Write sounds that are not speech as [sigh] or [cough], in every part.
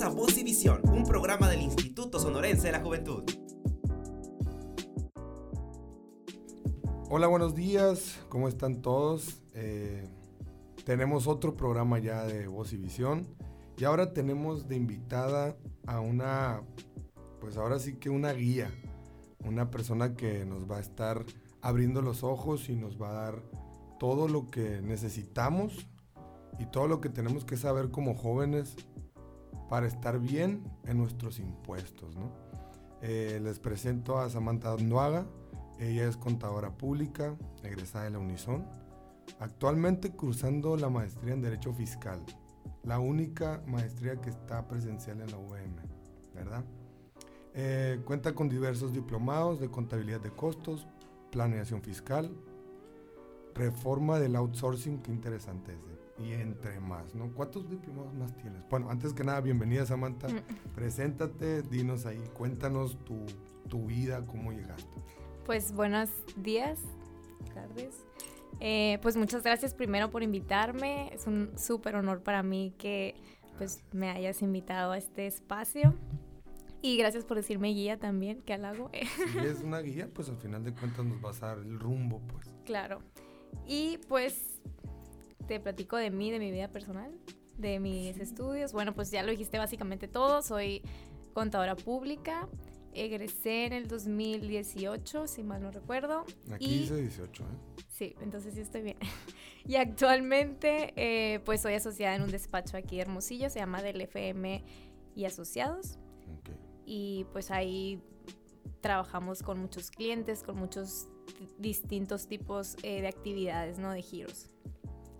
A Voz y Visión, un programa del Instituto Sonorense de la Juventud. Hola, buenos días, ¿cómo están todos? Eh, tenemos otro programa ya de Voz y Visión y ahora tenemos de invitada a una, pues ahora sí que una guía, una persona que nos va a estar abriendo los ojos y nos va a dar todo lo que necesitamos y todo lo que tenemos que saber como jóvenes para estar bien en nuestros impuestos. Eh, les presento a Samantha Anduaga. Ella es contadora pública, egresada de la Unison. Actualmente cursando la maestría en Derecho Fiscal, la única maestría que está presencial en la UVM, ¿verdad? Eh, cuenta con diversos diplomados de contabilidad de costos, planeación fiscal, reforma del outsourcing, qué interesante es y entre más, ¿no? ¿Cuántos diplomados más tienes? Bueno, antes que nada, bienvenida Samantha. Mm. Preséntate, dinos ahí, cuéntanos tu, tu, vida, cómo llegaste. Pues buenos días, tardes. Eh, pues muchas gracias primero por invitarme. Es un súper honor para mí que pues me hayas invitado a este espacio. Y gracias por decirme guía también, que halago. Si es una guía, pues al final de cuentas nos vas a dar el rumbo, pues. Claro. Y pues te platico de mí, de mi vida personal, de mis estudios. Bueno, pues ya lo dijiste básicamente todo. Soy contadora pública. Egresé en el 2018, si mal no recuerdo. Aquí dice 18, ¿eh? Sí, entonces sí estoy bien. [laughs] y actualmente, eh, pues soy asociada en un despacho aquí de Hermosillo, se llama del FM y Asociados. Okay. Y pues ahí trabajamos con muchos clientes, con muchos distintos tipos eh, de actividades, ¿no? De giros.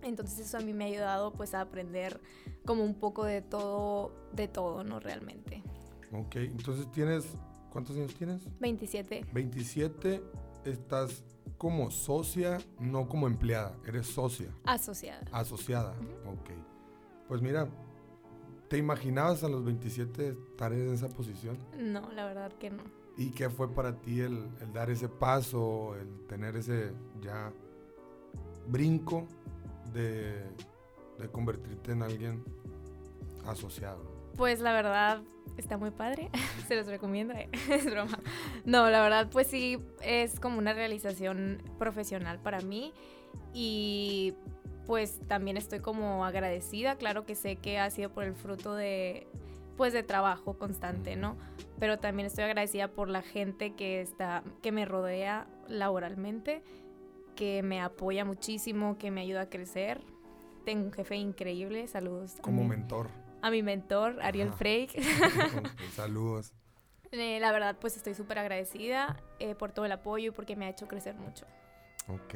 Entonces eso a mí me ha ayudado pues a aprender como un poco de todo, de todo, ¿no? Realmente. Ok, entonces tienes, ¿cuántos años tienes? 27. 27, estás como socia, no como empleada, eres socia. Asociada. Asociada, ok. Pues mira, ¿te imaginabas a los 27 estar en esa posición? No, la verdad que no. ¿Y qué fue para ti el, el dar ese paso, el tener ese ya brinco de, convertirte en alguien asociado? Pues la verdad está muy padre, [laughs] se los recomiendo, eh, [laughs] es broma. No, la verdad pues sí es como una realización profesional para mí y pues también estoy como agradecida, claro que sé que ha sido por el fruto de pues de trabajo constante, ¿no? Pero también estoy agradecida por la gente que está que me rodea laboralmente que me apoya muchísimo, que me ayuda a crecer. Tengo un jefe increíble, saludos. Como mentor. A mi mentor, Ariel Frey. [laughs] saludos. Eh, la verdad, pues estoy súper agradecida eh, por todo el apoyo y porque me ha hecho crecer mucho. Ok.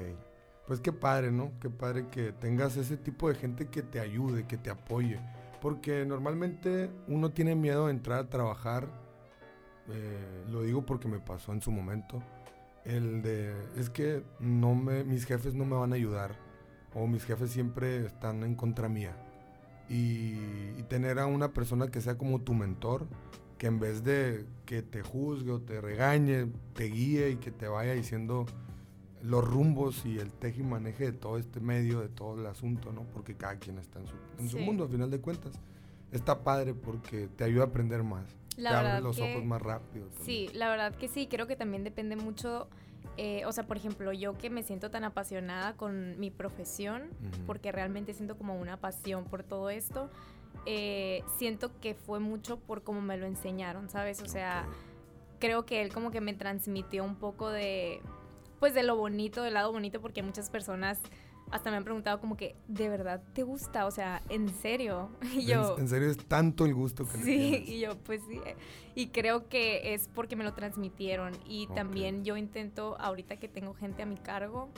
Pues qué padre, ¿no? Qué padre que tengas ese tipo de gente que te ayude, que te apoye. Porque normalmente uno tiene miedo de entrar a trabajar. Eh, lo digo porque me pasó en su momento el de, es que no me, mis jefes no me van a ayudar o mis jefes siempre están en contra mía. Y, tener a una persona que sea como tu mentor, que en vez de que te juzgue o te regañe, te guíe y que te vaya diciendo los rumbos y el teje y maneje de todo este medio, de todo el asunto, ¿no? Porque cada quien está en su, en su mundo, a final de cuentas. Está padre porque te ayuda a aprender más la te los ojos más rápido. Sí, la verdad que sí, creo que también depende mucho, eh, o sea, por ejemplo, yo que me siento tan apasionada con mi profesión, porque realmente siento como una pasión por todo esto, eh, siento que fue mucho por cómo me lo enseñaron, ¿sabes? O sea, creo que él como que me transmitió un poco de, pues de lo bonito, del lado bonito, porque muchas personas hasta me han preguntado como que, ¿de verdad te gusta? O sea, ¿en serio? [laughs] Y yo... ¿En, serio es tanto el gusto que Sí, y yo, pues sí. Y creo que es porque me lo transmitieron. Y también yo intento, ahorita que tengo gente a mi cargo,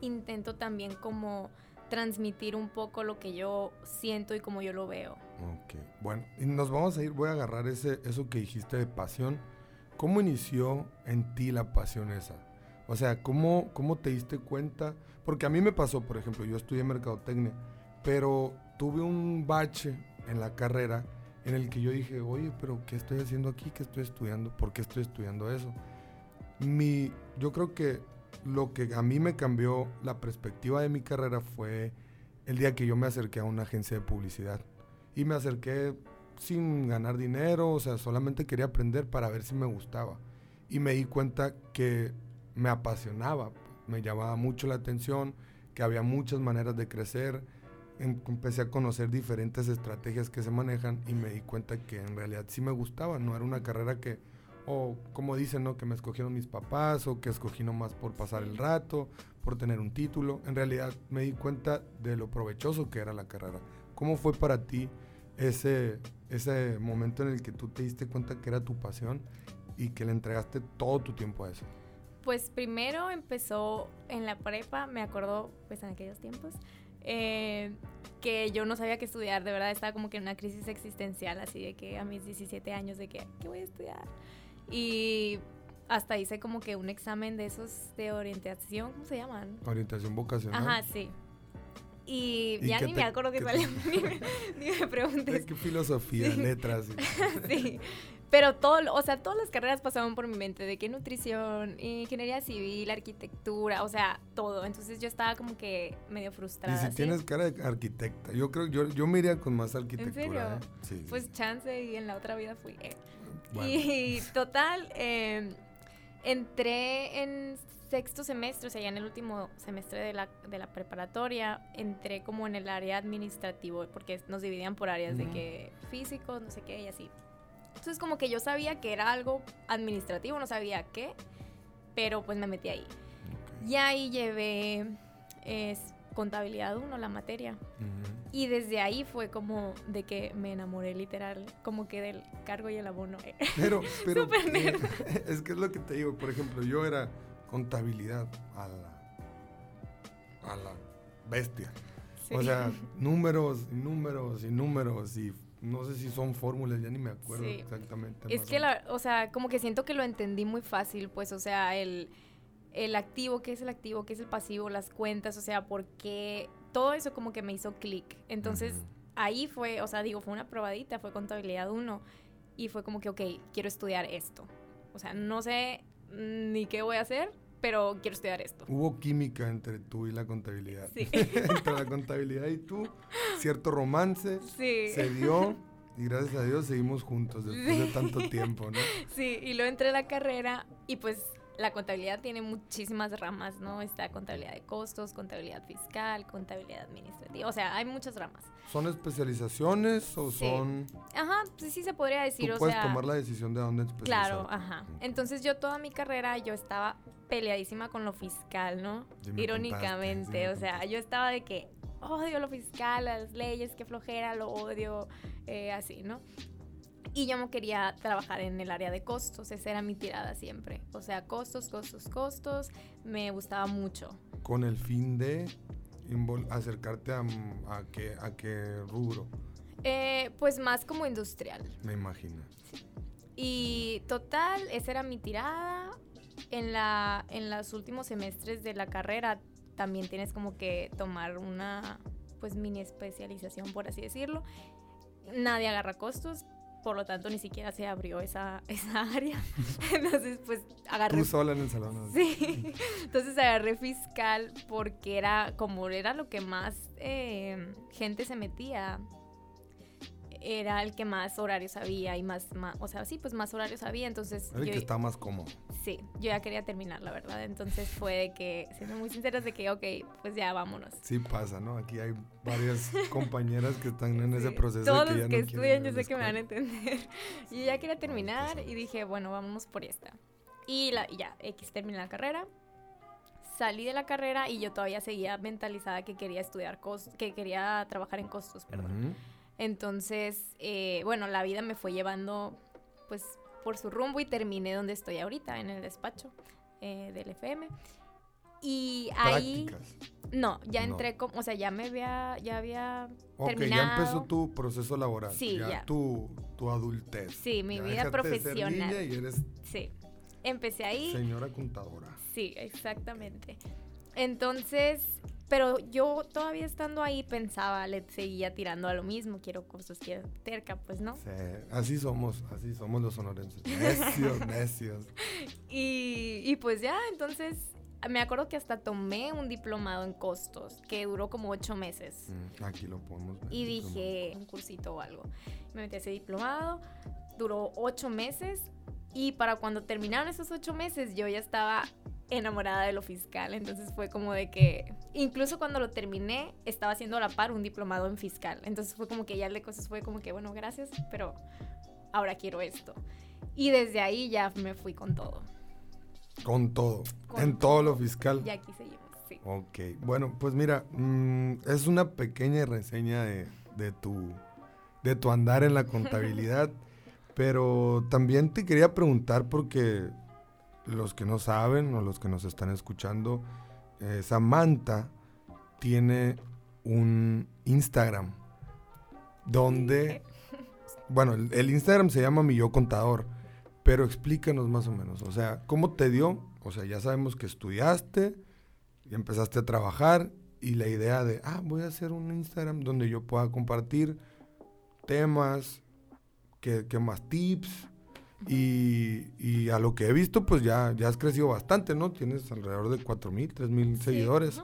intento también como transmitir un poco lo que yo siento y como yo lo veo. Ok, bueno, y nos vamos a ir, voy a agarrar ese, eso que dijiste de pasión. ¿Cómo inició en ti la pasión esa? O sea, ¿cómo, cómo te diste cuenta? Porque a mí me pasó, por ejemplo, yo estudié mercadotecnia, pero tuve un bache en la carrera en el que yo dije, oye, pero ¿qué estoy haciendo aquí? ¿Qué estoy estudiando? ¿Por qué estoy estudiando eso? Mi, yo creo que lo que a mí me cambió la perspectiva de mi carrera fue el día que yo me acerqué a una agencia de publicidad. Y me acerqué sin ganar dinero, o sea, solamente quería aprender para ver si me gustaba. Y me di cuenta que me apasionaba, me llamaba mucho la atención, que había muchas maneras de crecer. Em- empecé a conocer diferentes estrategias que se manejan y me di cuenta que en realidad sí me gustaba, no era una carrera que, o como dicen, ¿no? que me escogieron mis papás o que escogí nomás por pasar el rato, por tener un título. En realidad me di cuenta de lo provechoso que era la carrera. ¿Cómo fue para ti ese, ese momento en el que tú te diste cuenta que era tu pasión y que le entregaste todo tu tiempo a eso? Pues primero empezó en la prepa, me acuerdo pues en aquellos tiempos, eh, que yo no sabía qué estudiar, de verdad estaba como que en una crisis existencial, así de que a mis 17 años de que, ¿qué voy a estudiar? Y hasta hice como que un examen de esos de orientación, ¿cómo se llaman? Orientación vocacional. Ajá, sí. Y, ¿Y ya ni te- me acuerdo qué qué salió, [laughs] ni, me, ni me preguntes. ¿Qué filosofía, Sí. letras? [laughs] sí. Pero todo, o sea, todas las carreras pasaban por mi mente, de que nutrición, ingeniería civil, arquitectura, o sea, todo. Entonces yo estaba como que medio Y frustrada. si ¿sí? tienes cara de arquitecta, yo creo, yo, yo me iría con más arquitectura. serio? ¿eh? Sí. Pues chance y en la otra vida fui. eh. Bueno, Y total, eh, entré en sexto semestre, o sea, ya en el último semestre de la, de la preparatoria, entré como en el área administrativo, porque nos dividían por áreas de que físicos, no sé qué, y así. Entonces como que yo sabía que era algo administrativo, no sabía qué, pero pues me metí ahí. Y ahí llevé es, contabilidad 1, la materia. Y desde ahí fue como de que me enamoré literal, como que del cargo y el abono. eh. Pero, [laughs] pero eh, [laughs] es que es lo que te digo. Por ejemplo, yo era contabilidad a la, a la bestia. O sea, [laughs] números y números y números y no sé si son fórmulas, ya ni me acuerdo Sí. exactamente. Es que, o la, o sea, como que siento que lo entendí muy fácil, pues, o sea, el, el activo, qué es el activo, qué es el pasivo, las cuentas, o sea, por qué, todo eso como que me hizo clic. Entonces, ahí fue, o sea, digo, fue una probadita, fue contabilidad 1, y fue como que, ok, quiero estudiar esto. O sea, no sé ni qué voy a hacer, pero quiero estudiar esto. Hubo química entre tú y la contabilidad. Sí. [laughs] entre la contabilidad y tú, cierto romance Sí. se dio y gracias a Dios seguimos juntos después de tanto tiempo, ¿no? [laughs] Sí, y luego entré a la carrera y pues la contabilidad tiene muchísimas ramas, ¿no? Está contabilidad de costos, contabilidad fiscal, contabilidad administrativa, o sea, hay muchas ramas. ¿Son especializaciones o Sí. son... Ajá, pues sí se podría Tú decir, o puedes sea... tomar la decisión de dónde Claro, especializarte. ajá. Entonces yo toda mi carrera yo estaba peleadísima con lo fiscal, ¿no? Sí me Irónicamente, sí o sea, yo estaba de que odio lo fiscal, las leyes, que flojera, lo odio, eh, así, ¿no? Y yo no quería trabajar en el área de costos, esa era mi tirada siempre. O sea, costos, costos, costos, me gustaba mucho. Con el fin de acercarte a, a, qué, a qué rubro, Eh, pues más como industrial. me imagino. Y total, esa era mi tirada. En, la, en los últimos semestres de la carrera también tienes como que tomar una pues mini especialización, por así decirlo. Nadie agarra costos, por lo tanto ni siquiera se abrió esa, [laughs] esa área. [laughs] Entonces pues agarré... Tú sola en el salón. ¿no? Sí, entonces agarré fiscal porque era como era lo que más eh, gente se metía. Era el que más horarios había y más, más, o sea, sí, pues más horarios había. Entonces, Era el yo, que está más cómodo. sí, yo ya quería terminar, la verdad. Entonces fue de que, siendo muy sinceras, de que, ok, pues ya vámonos. Sí pasa, ¿no? Aquí hay varias [laughs] compañeras que están en ese Sí, proceso Todos que ya que no estudian, yo sé que me van a entender. [laughs] Yo ya quería terminar y dije, bueno, vámonos por esta. Y la, y ya, X terminé la carrera. Salí de la carrera y yo todavía seguía mentalizada que quería estudiar costos, que quería trabajar en costos, perdón. Ujú. Entonces, eh, bueno, la vida me fue llevando, pues, por su rumbo y terminé donde estoy ahorita, en el despacho eh, del FM. Y ahí, Prácticas. no, ya No. entré como, o sea, ya me había, ya había Ok, ya empezó tu proceso laboral. Sí, ya. ya. Tu, tu adultez. Sí, mi Ya vida dejaste de ser profesional. niña y eres Sí, empecé ahí. señora contadora. Sí, exactamente. Entonces, pero yo todavía estando ahí pensaba, le seguía tirando a lo mismo, quiero cosas, quiero terca, pues no. Sí, así somos, así somos los sonorenses. Necios, [laughs] necios. Y, y pues ya, entonces me acuerdo que hasta tomé un diplomado en costos que duró como ocho meses. Mm, aquí lo podemos ver. Y dije, un cursito o algo. Me metí a ese diplomado, duró ocho meses y para cuando terminaron esos ocho meses yo ya estaba enamorada de lo fiscal. Entonces fue como de que, incluso cuando lo terminé, estaba haciendo a la par un diplomado en fiscal. Entonces fue como que ya de cosas fue como que, bueno, gracias, pero ahora quiero esto. Y desde ahí ya me fui con todo. Con todo. Con en todo lo fiscal. Y aquí seguimos, sí. Ok, bueno, pues mira, mm, es una pequeña reseña de, de tu, de tu andar en la contabilidad, [laughs] pero también te quería preguntar porque los que no saben o los que nos están escuchando, eh, Samantha tiene un Instagram donde, bueno, el, el Instagram se llama Mi Yo Contador, pero explícanos más o menos, o sea, ¿cómo te dio? O sea, ya sabemos que estudiaste, y empezaste a trabajar y la idea de, ah, voy a hacer un Instagram donde yo pueda compartir temas, que, que más tips. Y, y a lo que he visto, pues ya, ya has crecido bastante, ¿no? Tienes alrededor de 4.000, 3.000 Sí, seguidores.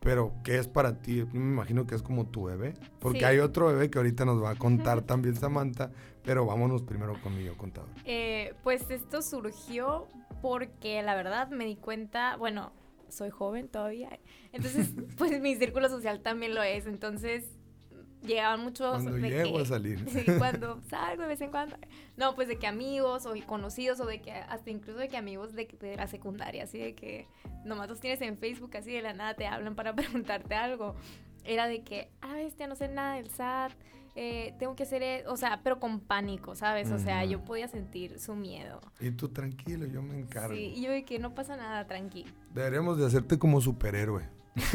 Pero, ¿qué es para ti? Me imagino que es como tu bebé. Porque Sí. hay otro bebé que ahorita nos va a contar también Samantha. Pero vámonos primero con mi yo contador. Eh, pues esto surgió porque la verdad me di cuenta, bueno, soy joven todavía, entonces [laughs] pues mi círculo social también lo es, entonces llegaban muchos... Cuando de llego que- a salir. [laughs] Sí, cuando salgo de vez en cuando. No, pues de que amigos o conocidos o de que hasta incluso de que amigos de, de la secundaria, así de que nomás los tienes en Facebook así de la nada te hablan para [laughs] preguntarte algo. Era de que, ah, bestia, no sé nada del SAT, eh, tengo que hacer, e-", o sea, pero con pánico, ¿sabes? O sea, yo podía sentir su miedo. Y tú tranquilo, yo me encargo. Sí, y yo de que no pasa nada, tranqui. Deberíamos de hacerte como superhéroe. [laughs]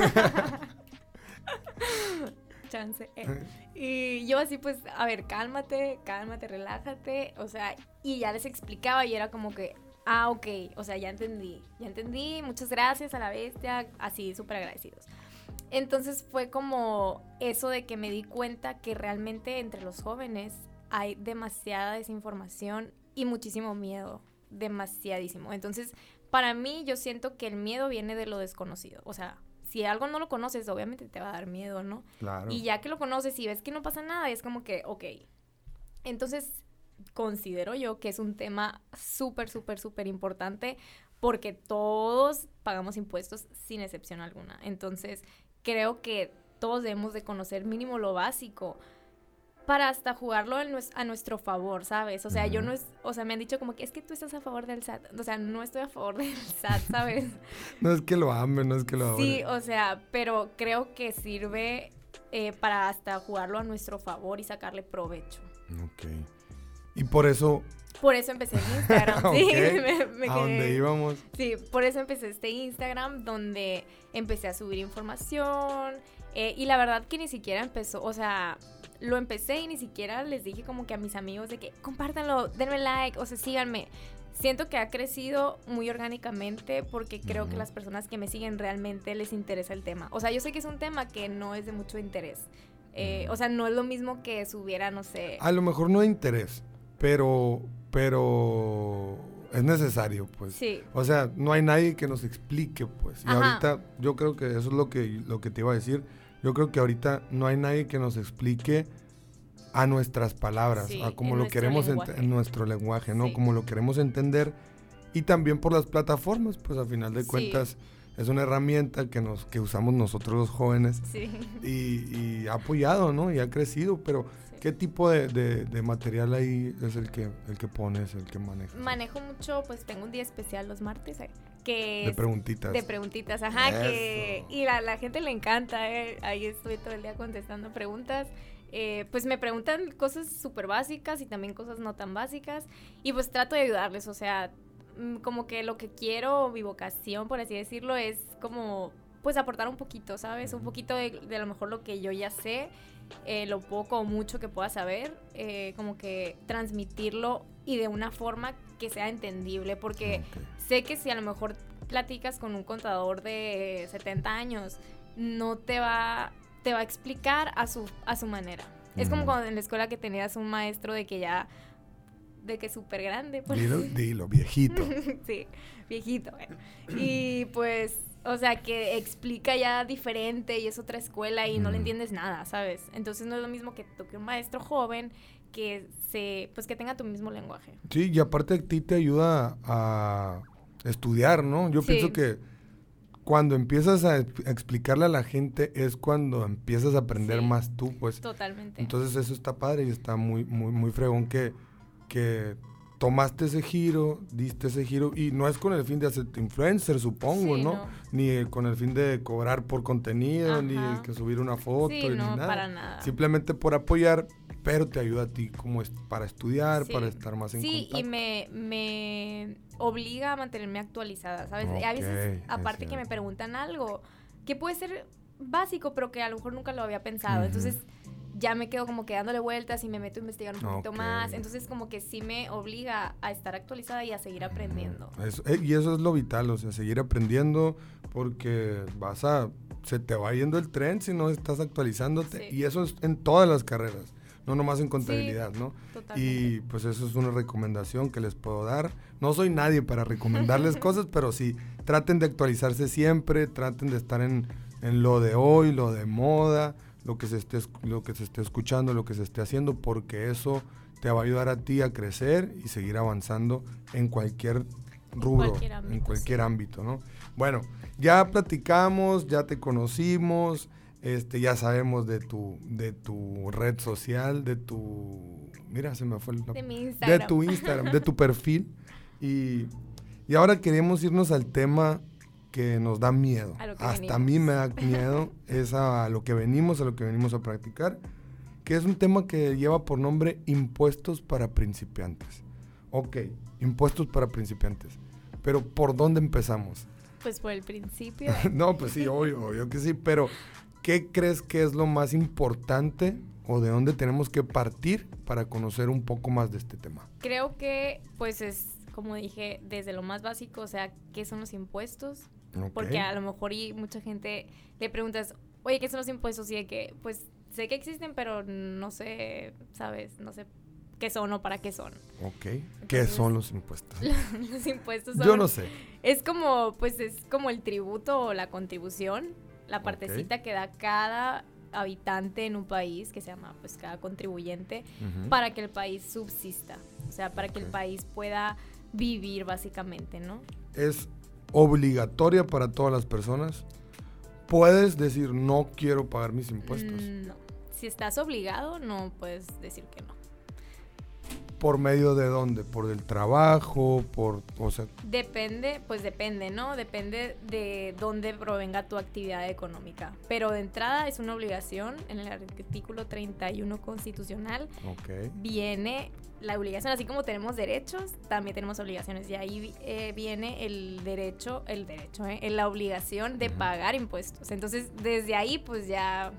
Chance. eh. Y yo así pues, a ver, cálmate, cálmate, relájate, o sea, y ya les explicaba y era como que, ah, ok, o sea, ya entendí, ya entendí, muchas gracias a la bestia, así, súper agradecidos. Entonces fue como eso de que me di cuenta que realmente entre los jóvenes hay demasiada desinformación y muchísimo miedo, demasiadísimo. Entonces, para mí yo siento que el miedo viene de lo desconocido, o sea, si algo no lo conoces, obviamente te va a dar miedo, ¿no? Claro. Y ya que lo conoces y ves que no pasa nada, es como que, ok. Entonces, considero yo que es un tema súper, súper, súper importante porque todos pagamos impuestos sin excepción alguna. Entonces, creo que todos debemos de conocer mínimo lo básico para hasta jugarlo en a nuestro favor, ¿sabes? O sea, yo no es, o sea, me han dicho como que es que tú estás a favor del SAT, o sea, no estoy a favor del SAT, ¿sabes? [laughs] No es que lo ame, no es que lo Sí, adore. o sea, pero creo que sirve eh, para hasta jugarlo a nuestro favor y sacarle provecho. Ok. Y por eso, Por eso empecé el Instagram, [laughs] sí, [laughs] me, me a quedé- íbamos, Sí, por eso empecé este Instagram donde empecé a subir información eh, y la verdad que ni siquiera empezó, o sea, lo empecé y ni siquiera les dije como que a mis amigos de que compártanlo, denme like, o sea, síganme. Siento que ha crecido muy orgánicamente porque creo que las personas que me siguen realmente les interesa el tema. O sea, yo sé que es un tema que no es de mucho interés. Eh. O sea, no es lo mismo que subiera, no sé. a lo mejor no hay interés, pero, pero es necesario, pues. Sí, O sea, no hay nadie que nos explique, pues. Y Ajá. ahorita, yo creo que eso es lo que, lo que te iba a decir. Yo creo que ahorita no hay nadie que nos explique a nuestras palabras, Sí, a como lo queremos lenguaje. en nuestro lenguaje, ¿no? Sí. Como lo queremos entender. Y también por las plataformas, pues a final de Sí. cuentas es una herramienta que, nos, que usamos nosotros los jóvenes sí. y, y ha apoyado, ¿no? Y ha crecido, pero sí. ¿Qué tipo de, de- de material ahí es el que, el que pones, el que manejas? Manejo mucho, pues tengo un día especial los martes, eh, que de es preguntitas. de preguntitas, ajá, que y la, la gente le encanta, eh, ahí estoy todo el día contestando preguntas. Eh, pues me preguntan cosas súper básicas y también cosas no tan básicas y pues trato de ayudarles, o sea, mm, como que lo que quiero, mi vocación, por así decirlo, es como pues aportar un poquito, ¿sabes? Un poquito de, de a lo mejor lo que yo ya sé, eh, lo poco o mucho que pueda saber, eh, como que transmitirlo y de una forma que sea entendible, porque sé que si a lo mejor platicas con un contador de 70 años, no te va, te va a explicar a su, a su manera. Es como Ujú. cuando en la escuela que tenías un maestro de que ya de que súper grande. pues. Dilo, dilo, [laughs] viejito. sí, viejito. bueno. Y pues, o sea, que explica ya diferente y es otra escuela y no le Mm. entiendes nada, ¿sabes? Entonces no es lo mismo que toque un maestro joven que se, pues que tenga tu mismo lenguaje. Sí, y aparte a ti te ayuda a estudiar, ¿no? Yo Sí. pienso que cuando empiezas a ex- a explicarle a la gente es cuando empiezas a aprender Sí. más tú, pues. Totalmente. Entonces eso está padre y está muy, muy, muy fregón que, que tomaste ese giro, diste ese giro y no es con el fin de hacerte influencer, supongo, Sí, ¿no? no. Ni eh, con el fin de cobrar por contenido, ni Ajá. que subir una foto, sí, ni no, nada. para nada. Simplemente por apoyar, pero te ayuda a ti como es para estudiar, Sí. para estar más en Sí, contacto. y me, me obliga a mantenerme actualizada, ¿sabes? a veces, aparte que me preguntan algo que puede ser básico, pero que a lo mejor nunca lo había pensado. Entonces ya me quedo como que dándole vueltas y me meto a investigar un poquito más. Entonces como que sí me obliga a estar actualizada y a seguir aprendiendo. Eso- eh, y eso es lo vital, o sea, seguir aprendiendo porque vas a, se te va yendo el tren si no estás actualizándote. Sí. Y eso es en todas las carreras, no nomás en contabilidad, ¿no? Totalmente. Y pues eso es una recomendación que les puedo dar. No soy nadie para recomendarles [laughs] cosas, pero sí, traten de actualizarse siempre, traten de estar en, en lo de hoy, lo de moda, lo que, se esté, lo que se esté escuchando, lo que se esté haciendo, porque eso te va a ayudar a ti a crecer y seguir avanzando en cualquier rubro, cualquier en cualquier sí. ámbito, ¿no? Bueno, ya platicamos, ya te conocimos, este, ya sabemos de tu, de tu red social, de tu, mira, se me fue el de mi de Instagram. tu Instagram, de tu perfil. [laughs] Y, y ahora queremos irnos al tema que nos da miedo. Hasta a mí me da [laughs] miedo, es a lo que venimos, a lo que venimos a practicar, que es un tema que lleva por nombre impuestos para principiantes. Ok, impuestos para principiantes. Pero ¿por dónde empezamos? Pues por el principio. [laughs] no, pues sí, obvio, obvio que sí, pero ¿qué crees que es lo más importante o de dónde tenemos que partir para conocer un poco más de este tema? Creo que pues es, como dije, desde lo más básico, o sea, ¿qué son los impuestos? Porque a lo mejor y mucha gente le preguntas, oye, ¿qué son los impuestos? Y de que, pues, sé que existen, pero no sé, ¿sabes? No sé qué son o para qué son. Ok. ¿Qué son los impuestos? [laughs] los impuestos son... Yo no sé. Es como, pues, es como el tributo o la contribución, la partecita que da cada habitante en un país, que se llama, pues, cada contribuyente, para que el país subsista. O sea, para que el país pueda vivir, básicamente, ¿no? Es obligatoria para todas las personas. Puedes decir, no quiero pagar mis impuestos. Mm, No. Si estás obligado, no puedes decir que no. ¿Por medio de dónde? ¿Por el trabajo? ¿Por, o sea, Depende, pues depende, ¿no? Depende de dónde provenga tu actividad económica. Pero de entrada es una obligación en el artículo 31 constitucional. ok. Viene la obligación, así como tenemos derechos, también tenemos obligaciones. Y ahí eh, viene el derecho, el derecho, ¿eh? la obligación de pagar impuestos. Entonces, desde ahí, pues ya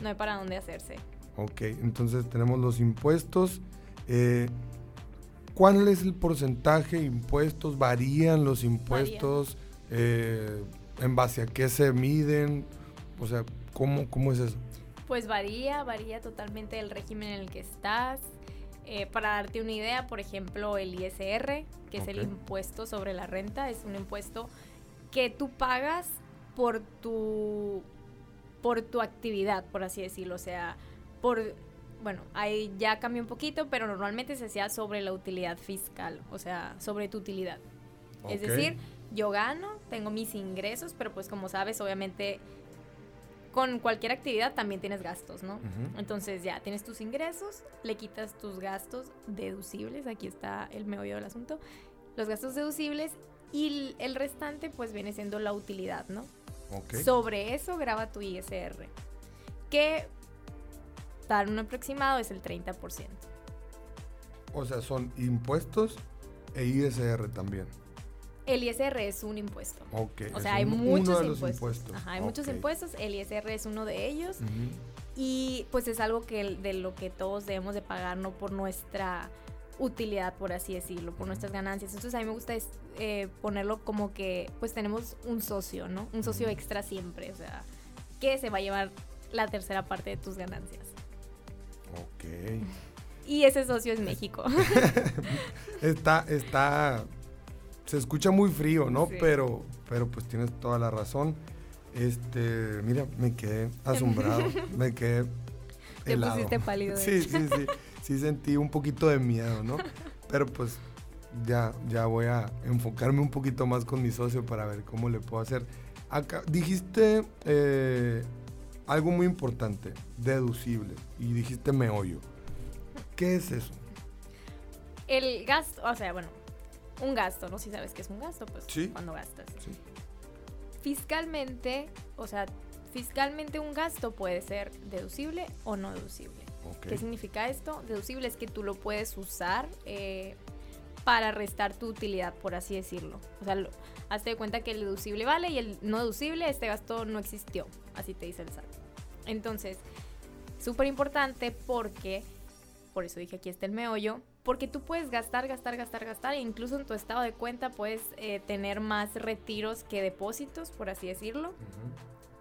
no hay para dónde hacerse. Ok, entonces tenemos los impuestos. Eh, ¿Cuál es el porcentaje de impuestos? ¿Varían los impuestos? Eh, ¿En base a qué se miden? O sea, ¿cómo, cómo es eso? Pues varía, varía totalmente el régimen en el que estás. Eh, para darte una idea, por ejemplo, el ISR, que es el impuesto sobre la renta, es un impuesto que tú pagas por tu, por tu actividad, por así decirlo. O sea, por, bueno, ahí ya cambió un poquito, pero normalmente se hacía sobre la utilidad fiscal, o sea, sobre tu utilidad. Es Ok. decir, yo gano, tengo mis ingresos, pero pues como sabes, obviamente con cualquier actividad también tienes gastos, ¿no? Entonces ya tienes tus ingresos, le quitas tus gastos deducibles, aquí está el meollo del asunto, los gastos deducibles y el- restante pues viene siendo la utilidad, ¿no? Ok. Sobre eso graba tu ISR, que dar un aproximado es el 30%. O sea, son impuestos e ISR también. El ISR es un impuesto. Ok. O sea, hay un- muchos uno de los impuestos. impuestos. Ajá, hay muchos impuestos. El ISR es uno de ellos. Y pues es algo que de lo que todos debemos de pagar, no por nuestra utilidad, por así decirlo, por nuestras ganancias. Entonces a mí me gusta es, eh, ponerlo como que pues tenemos un socio, ¿no? Un socio extra siempre, o sea, que se va a llevar la tercera parte de tus ganancias. Ok. Y ese socio es México. [laughs] está, está, se escucha muy frío, ¿no? Sí. Pero, pero pues tienes toda la razón. Este, mira, me quedé asombrado, [laughs] me quedé Te helado. pusiste pálido, Sí, sí, sí, sí sentí un poquito de miedo, ¿no? Pero pues ya, ya voy a enfocarme un poquito más con mi socio para ver cómo le puedo hacer. Acá, dijiste eh, algo muy importante, deducible, y dijiste meollo. ¿Qué es eso? El gasto, o sea, bueno, un gasto, ¿no? Si sabes que es un gasto, pues Sí. cuando gastas. Sí. Fiscalmente, o sea, fiscalmente un gasto puede ser deducible o no deducible. ¿Qué significa esto? Deducible es que tú lo puedes usar eh, para restar tu utilidad, por así decirlo. O sea, lo- hazte de cuenta que el deducible vale y el no deducible, este gasto no existió. Así te dice el SAT. Entonces, súper importante porque, por eso dije aquí está el meollo, porque tú puedes gastar, gastar, gastar, gastar, e incluso en tu estado de cuenta puedes eh, tener más retiros que depósitos, por así decirlo.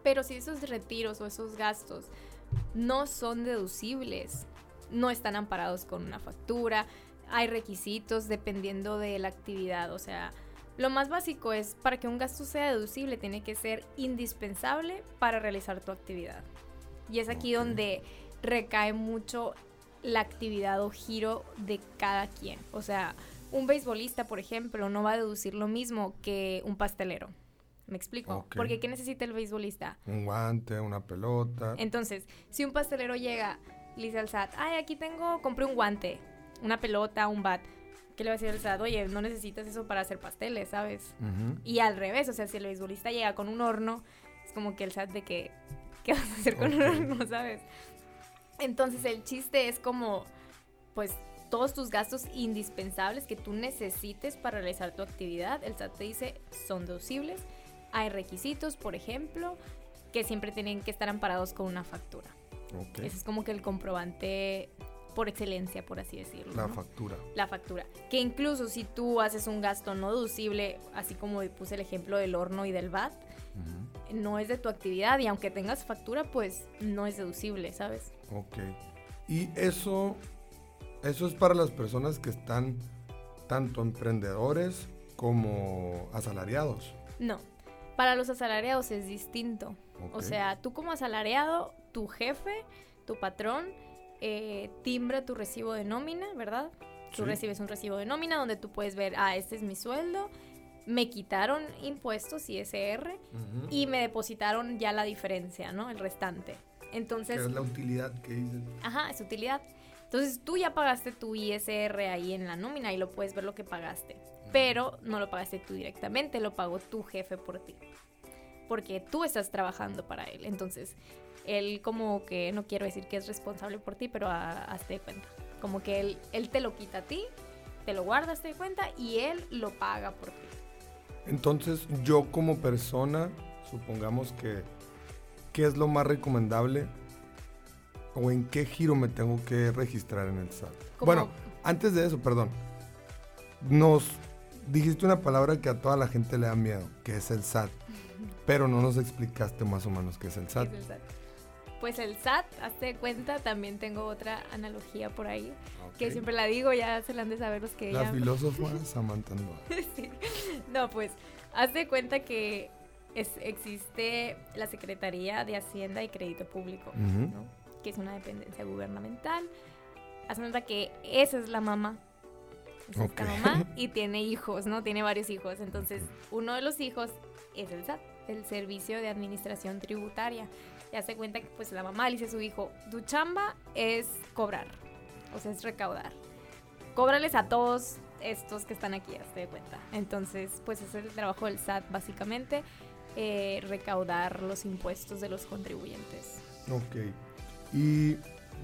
Pero si esos retiros o esos gastos no son deducibles, no están amparados con una factura, hay requisitos dependiendo de la actividad, o sea, lo más básico es para que un gasto sea deducible tiene que ser indispensable para realizar tu actividad. Y es aquí donde recae mucho la actividad o giro de cada quien. O sea, un beisbolista, por ejemplo, no va a deducir lo mismo que un pastelero. ¿Me explico? Porque ¿qué necesita el beisbolista? Un guante, una pelota. Entonces, si un pastelero llega le dice al SAT, ay, aquí tengo, compré un guante, una pelota, un bat, ¿qué le va a decir el SAT? Oye, no necesitas eso para hacer pasteles, ¿sabes? Y al revés, o sea, si el beisbolista llega con un horno, es como que el SAT de que, ¿qué vas a hacer con un horno, ¿sabes? Entonces el chiste es como, pues, todos tus gastos indispensables que tú necesites para realizar tu actividad, el SAT te dice son deducibles. Hay requisitos, por ejemplo, que siempre tienen que estar amparados con una factura. Ese es como que el comprobante por excelencia, por así decirlo. La ¿no? factura. la factura. Que incluso si tú haces un gasto no deducible, así como puse el ejemplo del horno y del VAT, no es de tu actividad y aunque tengas factura, pues no es deducible, ¿sabes? Ok. Y eso, eso es para las personas que están tanto emprendedores como asalariados. No. Para los asalariados es distinto. O Ok. sea, tú como asalariado, tu jefe, tu patrón, eh, timbra tu recibo de nómina, ¿verdad? Tú Sí. recibes un recibo de nómina donde tú puedes ver, ah, este es mi sueldo, me quitaron impuestos, ISR, Ujú. y me depositaron ya la diferencia, ¿no? El restante. Entonces, es la utilidad que dices. ajá, es utilidad. Entonces tú ya pagaste tu ISR ahí en la nómina y lo puedes ver lo que pagaste. Pero no lo pagaste tú directamente, lo pagó tu jefe por ti. Porque tú estás trabajando para él. Entonces, él como que, no quiero decir que es responsable por ti, pero a- hazte de cuenta. Como que él, él te lo quita a ti, te lo guardas, te de cuenta, y él lo paga por ti. Entonces, yo como persona, supongamos que, ¿qué es lo más recomendable? ¿O en qué giro me tengo que registrar en el SAT? Como- Bueno, antes de eso, perdón. Nos dijiste una palabra que a toda la gente le da miedo, que es el SAT. [laughs] Pero no nos explicaste más o menos qué es el SAT. Es el SAT. Pues el SAT, hazte de cuenta, también tengo otra analogía por ahí, que siempre la digo, ya se la han de saber los que La ya... filósofa [laughs] Samantha Noa. [laughs] Sí. No, pues, hazte de cuenta que es, existe la Secretaría de Hacienda y Crédito Público, que es una dependencia gubernamental. Hazte cuenta que esa es la mamá. Es esta Ok. mamá [laughs] y tiene hijos, ¿no? Tiene varios hijos. Entonces, uno de los hijos es el SAT, el Servicio de Administración Tributaria. Y hace cuenta que pues la mamá le dice a su hijo, tu chamba es cobrar, o sea, es recaudar. Cóbrales a todos estos que están aquí, hazte de cuenta. Entonces, pues es el trabajo del SAT básicamente, eh, recaudar los impuestos de los contribuyentes. Ok. Y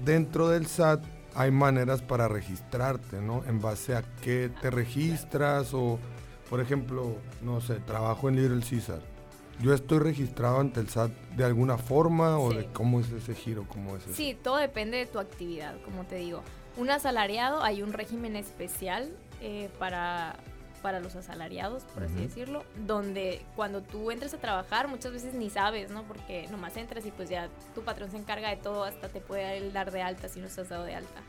dentro del SAT hay maneras para registrarte, ¿no? En base a qué te registras o, por ejemplo, no sé, trabajo en Little Caesar. Yo estoy registrado ante el SAT de alguna forma o Sí. de cómo es ese giro, cómo es eso. Sí, todo depende de tu actividad, como te digo. Un asalariado, hay un régimen especial eh, para, para los asalariados, por así Ujú. decirlo, donde cuando tú entras a trabajar muchas veces ni sabes, ¿no? Porque nomás entras y pues ya tu patrón se encarga de todo, hasta te puede dar de alta si no estás dado de alta.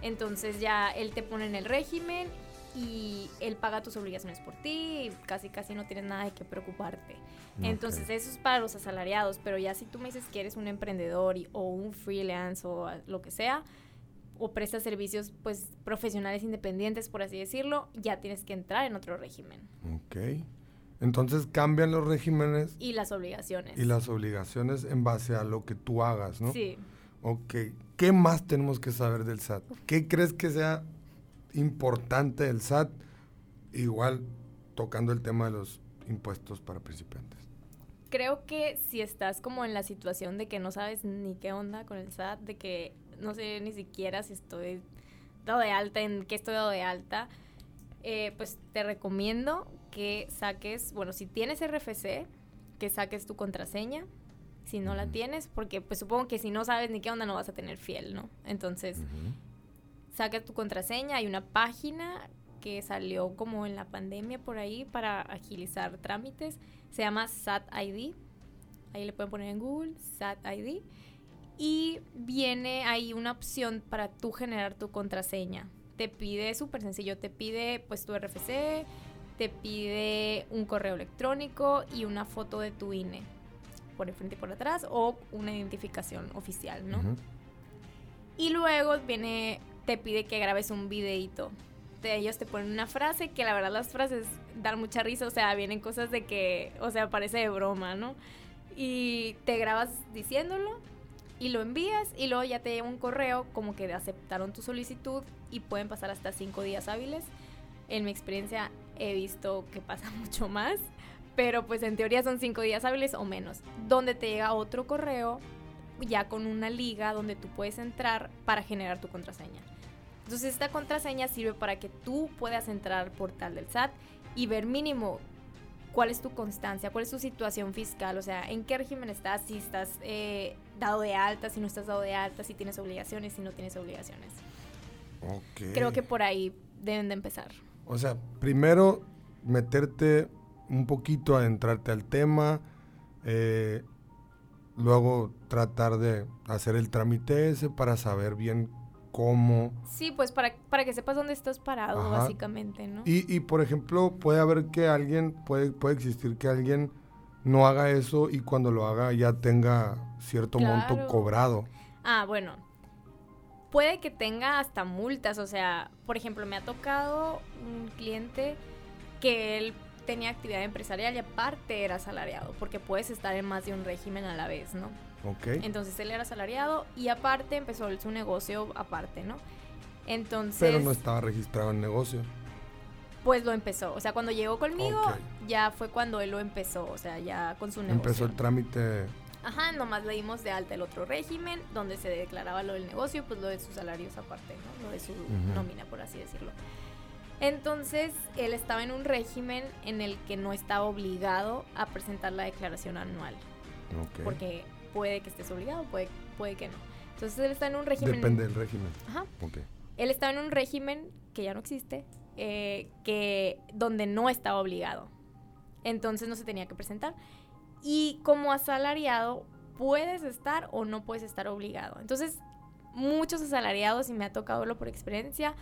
Entonces ya él te pone en el régimen y él paga tus obligaciones por ti y casi casi no tienes nada de qué preocuparte. Entonces eso es para los asalariados, pero ya si tú me dices que eres un emprendedor y- o un freelance o lo que sea, o prestas servicios pues profesionales independientes, por así decirlo, ya tienes que entrar en otro régimen. Ok. Entonces cambian los regímenes Y las obligaciones. y las obligaciones en base a lo que tú hagas, ¿no? Sí. Ok. ¿Qué más tenemos que saber del SAT? ¿Qué crees que sea importante del SAT? Igual tocando el tema de los impuestos para principiantes. Creo que si estás como en la situación de que no sabes ni qué onda con el SAT, de que no sé ni siquiera si estoy dado de alta, en qué estoy dado de alta, eh, pues te recomiendo que saques, bueno, si tienes RFC, que saques tu contraseña. Si no la Ujú. tienes, porque pues supongo que si no sabes ni qué onda no vas a tener fiel, ¿no? Entonces, saca tu contraseña, hay una página que salió como en la pandemia por ahí para agilizar trámites, se llama SAT ID, ahí le pueden poner en Google, SAT ID, y viene ahí una opción para tú generar tu contraseña. Te pide, súper sencillo, te pide pues tu RFC, te pide un correo electrónico y una foto de tu INE, por el frente y por atrás, o una identificación oficial, ¿no? Y luego viene, te pide que grabes un videito. De ellos te ponen una frase que la verdad las frases dan mucha risa, o sea, vienen cosas de que, o sea, parece de broma, ¿no? Y te grabas diciéndolo y lo envías y luego ya te llega un correo como que aceptaron tu solicitud y pueden pasar hasta cinco días hábiles. En mi experiencia he visto que pasa [laughs] mucho más, pero pues en teoría son cinco días hábiles o menos, donde te llega otro correo ya con una liga donde tú puedes entrar para generar tu contraseña. Entonces esta contraseña sirve para que tú puedas entrar al portal del SAT y ver mínimo cuál es tu constancia, cuál es tu situación fiscal, o sea, en qué régimen estás, si estás eh, dado de alta, si no estás dado de alta, si tienes obligaciones, si no tienes obligaciones. Ok. Creo que por ahí deben de empezar. O sea, primero meterte un poquito, adentrarte al tema, eh, luego tratar de hacer el trámite ese para saber bien cómo. Sí, pues para, para que sepas dónde estás parado, Ajá. básicamente, ¿no? Y, y, por ejemplo, puede haber que alguien, puede, puede existir que alguien no haga eso y cuando lo haga ya tenga cierto monto cobrado. Ah, bueno. Puede que tenga hasta multas. O sea, por ejemplo, me ha tocado un cliente que él tenía actividad empresarial y aparte era asalariado, porque puedes estar en más de un régimen a la vez, ¿no? Entonces él era asalariado y aparte empezó su negocio aparte, ¿no? Entonces, Pero no estaba registrado el negocio. pues lo empezó. O sea, cuando llegó conmigo, ya fue cuando él lo empezó, o sea, ya con su negocio. Empezó el trámite. Ajá, nomás le dimos de alta el otro régimen, donde se declaraba lo del negocio, pues lo de sus salarios aparte, ¿no? Lo de su nómina, por así decirlo. Entonces, él estaba en un régimen en el que no estaba obligado a presentar la declaración anual, Ok. porque puede que estés obligado, puede, puede que no. Entonces, él está en un régimen... Depende del régimen. Ajá. Ok. Él estaba en un régimen que ya no existe, eh, que donde no estaba obligado. Entonces no se tenía que presentar. Y como asalariado, puedes estar o no puedes estar obligado. Entonces, muchos asalariados, y me ha tocado verlo por experiencia,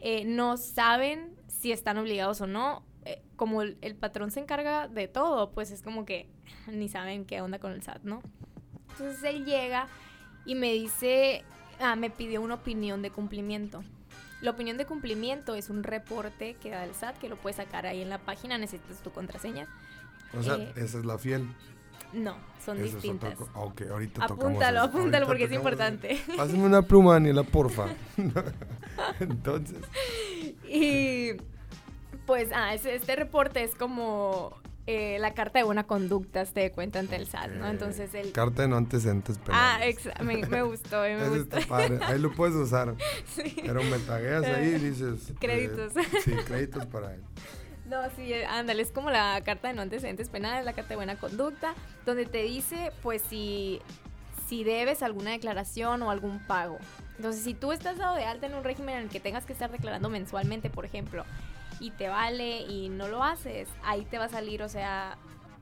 eh, no saben si están obligados o no. Eh, como el, el patrón se encarga de todo, pues es como que ni saben qué onda con el SAT, ¿no? Entonces él llega y me dice, ah, me pidió una opinión de cumplimiento. La opinión de cumplimiento es un reporte que da el SAT, que lo puedes sacar ahí en la página, necesitas tu contraseña. O sea, Eh, esa es la fiel. No, son Esa es otra distintas. co- ah, ok, ahorita Apúntalo, eso. apúntalo Ahorita porque es eso. importante. [laughs] Pásame una pluma, Daniela, porfa. [laughs] Entonces, Y pues, ah, este reporte es como eh, la carta de buena conducta, te de cuenta ante el SAT, ¿no? Entonces el... Carta de no antecedentes Ah, penales. exa- me, me gustó, eh, me gustó. está padre. Ahí lo puedes usar. [laughs] Sí. Pero me tagueas ahí y dices. eh, Créditos. sí, créditos para él. No, sí, eh, ándale, es como la carta de no antecedentes penales, la carta de buena conducta, donde te dice, pues, si, si debes alguna declaración o algún pago. Entonces, si tú estás dado de alta en un régimen en el que tengas que estar declarando mensualmente, por ejemplo, y te vale y no lo haces, ahí te va a salir, o sea,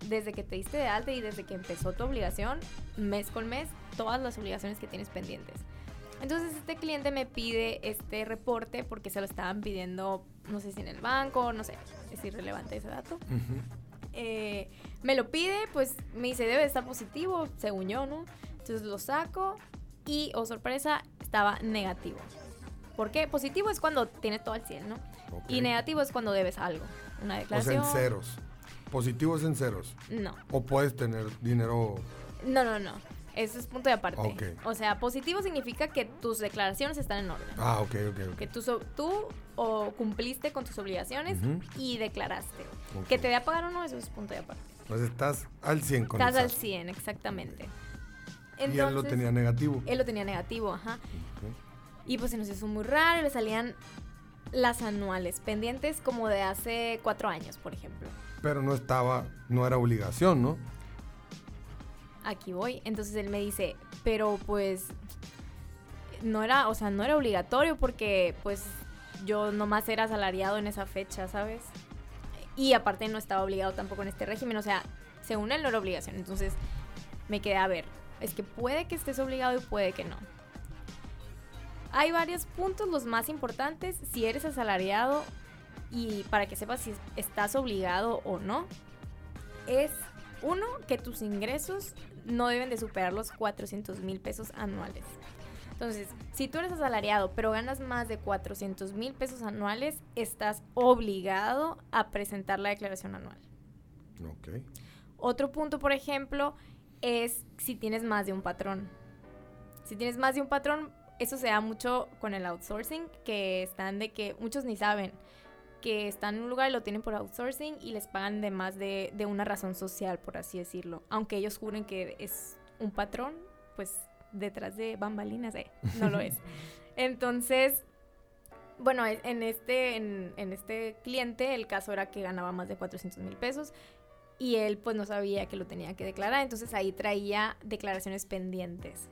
desde que te diste de alta y desde que empezó tu obligación, mes con mes, todas las obligaciones que tienes pendientes. Entonces este cliente me pide este reporte porque se lo estaban pidiendo, no sé si en el banco, no sé, es irrelevante ese dato. Eh, me lo pide, pues me dice, debe estar positivo, según yo, ¿no? Entonces lo saco y, oh sorpresa, estaba negativo. ¿Por qué? Positivo es cuando tienes todo al 100, ¿no? Y negativo es cuando debes algo. Una declaración. O sea, en ceros. Positivo es en ceros. No. O puedes tener dinero. No, no, no. Eso es punto de aparte. O sea, positivo significa que tus declaraciones están en orden. Ah, ok, ok. Que tú, tú o cumpliste con tus obligaciones y declaraste. Que te dé a pagar o no, eso es punto de aparte. Pues estás al 100 con Estás al 100, exactamente. y él lo tenía negativo. Él lo tenía negativo, ajá. Y pues se nos hizo muy raro, le salían las anuales, pendientes como de hace cuatro años, por ejemplo. Pero no estaba, no era obligación, ¿no? Aquí voy. Entonces él me dice, pero pues no era, o sea, no era obligatorio porque pues yo nomás era asalariado en esa fecha, ¿sabes? Y aparte no estaba obligado tampoco en este régimen, o sea, según él no era obligación. Entonces me quedé a ver, es que puede que estés obligado y puede que no. Hay varios puntos, los más importantes, si eres asalariado y para que sepas si estás obligado o no, es uno, que tus ingresos no deben de superar los 400 mil pesos anuales. Entonces, si tú eres asalariado pero ganas más de 400 mil pesos anuales, estás obligado a presentar la declaración anual. Ok. Otro punto, por ejemplo, es si tienes más de un patrón. Si tienes más de un patrón, eso se da mucho con el outsourcing, que están de que muchos ni saben que están en un lugar y lo tienen por outsourcing y les pagan de más de, de una razón social, por así decirlo. Aunque ellos juren que es un patrón, pues detrás de bambalinas, eh, no lo es. [laughs] Entonces, bueno, e, en este, en, en, este cliente el caso era que ganaba más de 400 mil pesos y él pues no sabía que lo tenía que declarar, entonces ahí traía declaraciones pendientes.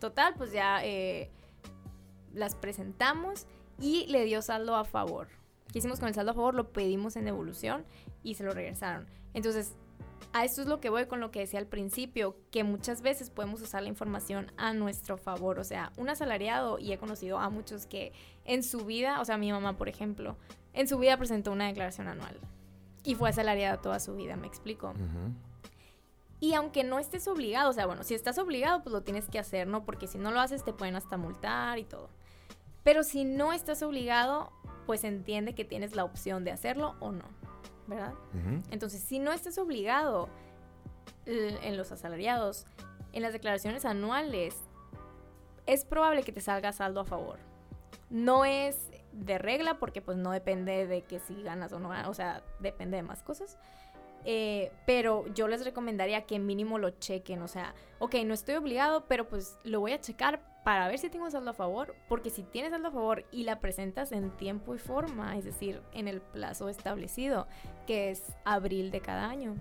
Total, pues ya eh, las presentamos y le dio saldo a favor. ¿Qué hicimos con el saldo a favor? Lo pedimos en devolución y se lo regresaron. Entonces, a esto es lo que voy con lo que decía al principio, que muchas veces podemos usar la información a nuestro favor. O sea, un asalariado, y he conocido a muchos que en su vida, o sea, mi mamá, por ejemplo, en su vida presentó una declaración anual y fue asalariada toda su vida, me explico. Y aunque no estés obligado, o sea, bueno, si estás obligado, pues lo tienes que hacer, ¿no? Porque si no lo haces, te pueden hasta multar y todo. Pero si no estás obligado, pues entiende que tienes la opción de hacerlo o no, ¿verdad? Entonces, si no estás obligado en los asalariados, en las declaraciones anuales, es probable que te salga saldo a favor. No es de regla porque pues no depende de que si ganas o no ganas, o sea, depende de más cosas. Eh, pero yo les recomendaría que mínimo lo chequen. O sea, ok, no estoy obligado, pero pues lo voy a checar para ver si tengo saldo a favor. Porque si tienes saldo a favor y la presentas en tiempo y forma, es decir, en el plazo establecido, que es abril de cada año.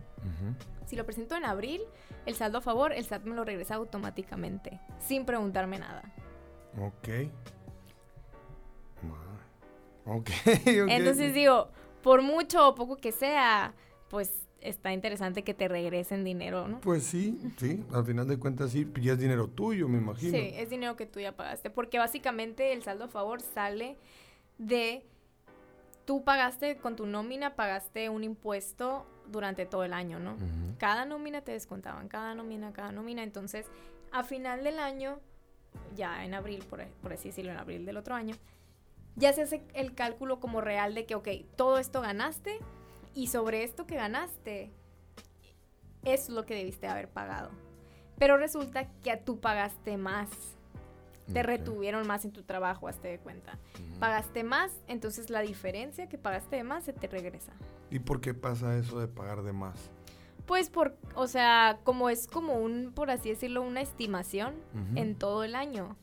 Si lo presento en abril, el saldo a favor, el SAT me lo regresa automáticamente, sin preguntarme nada. Ok. [laughs] Ok. Entonces digo, por mucho o poco que sea, pues está interesante que te regresen dinero, ¿no? Pues sí, sí, al final de cuentas sí, ya es dinero tuyo, me imagino. Sí, es dinero que tú ya pagaste, porque básicamente el saldo a favor sale de tú pagaste con tu nómina, pagaste un impuesto durante todo el año, ¿no? Cada nómina te descontaban, cada nómina, cada nómina, entonces a final del año, ya en abril, por, por así decirlo, en abril del otro año, ya se hace el cálculo como real de que, ok, todo esto ganaste, y sobre esto que ganaste, es lo que debiste haber pagado. Pero resulta que tú pagaste más. Te retuvieron más en tu trabajo, hazte de cuenta. Pagaste más, entonces la diferencia que pagaste de más se te regresa. ¿Y por qué pasa eso de pagar de más? Pues por, o sea, como es como un, por así decirlo, una estimación en todo el año.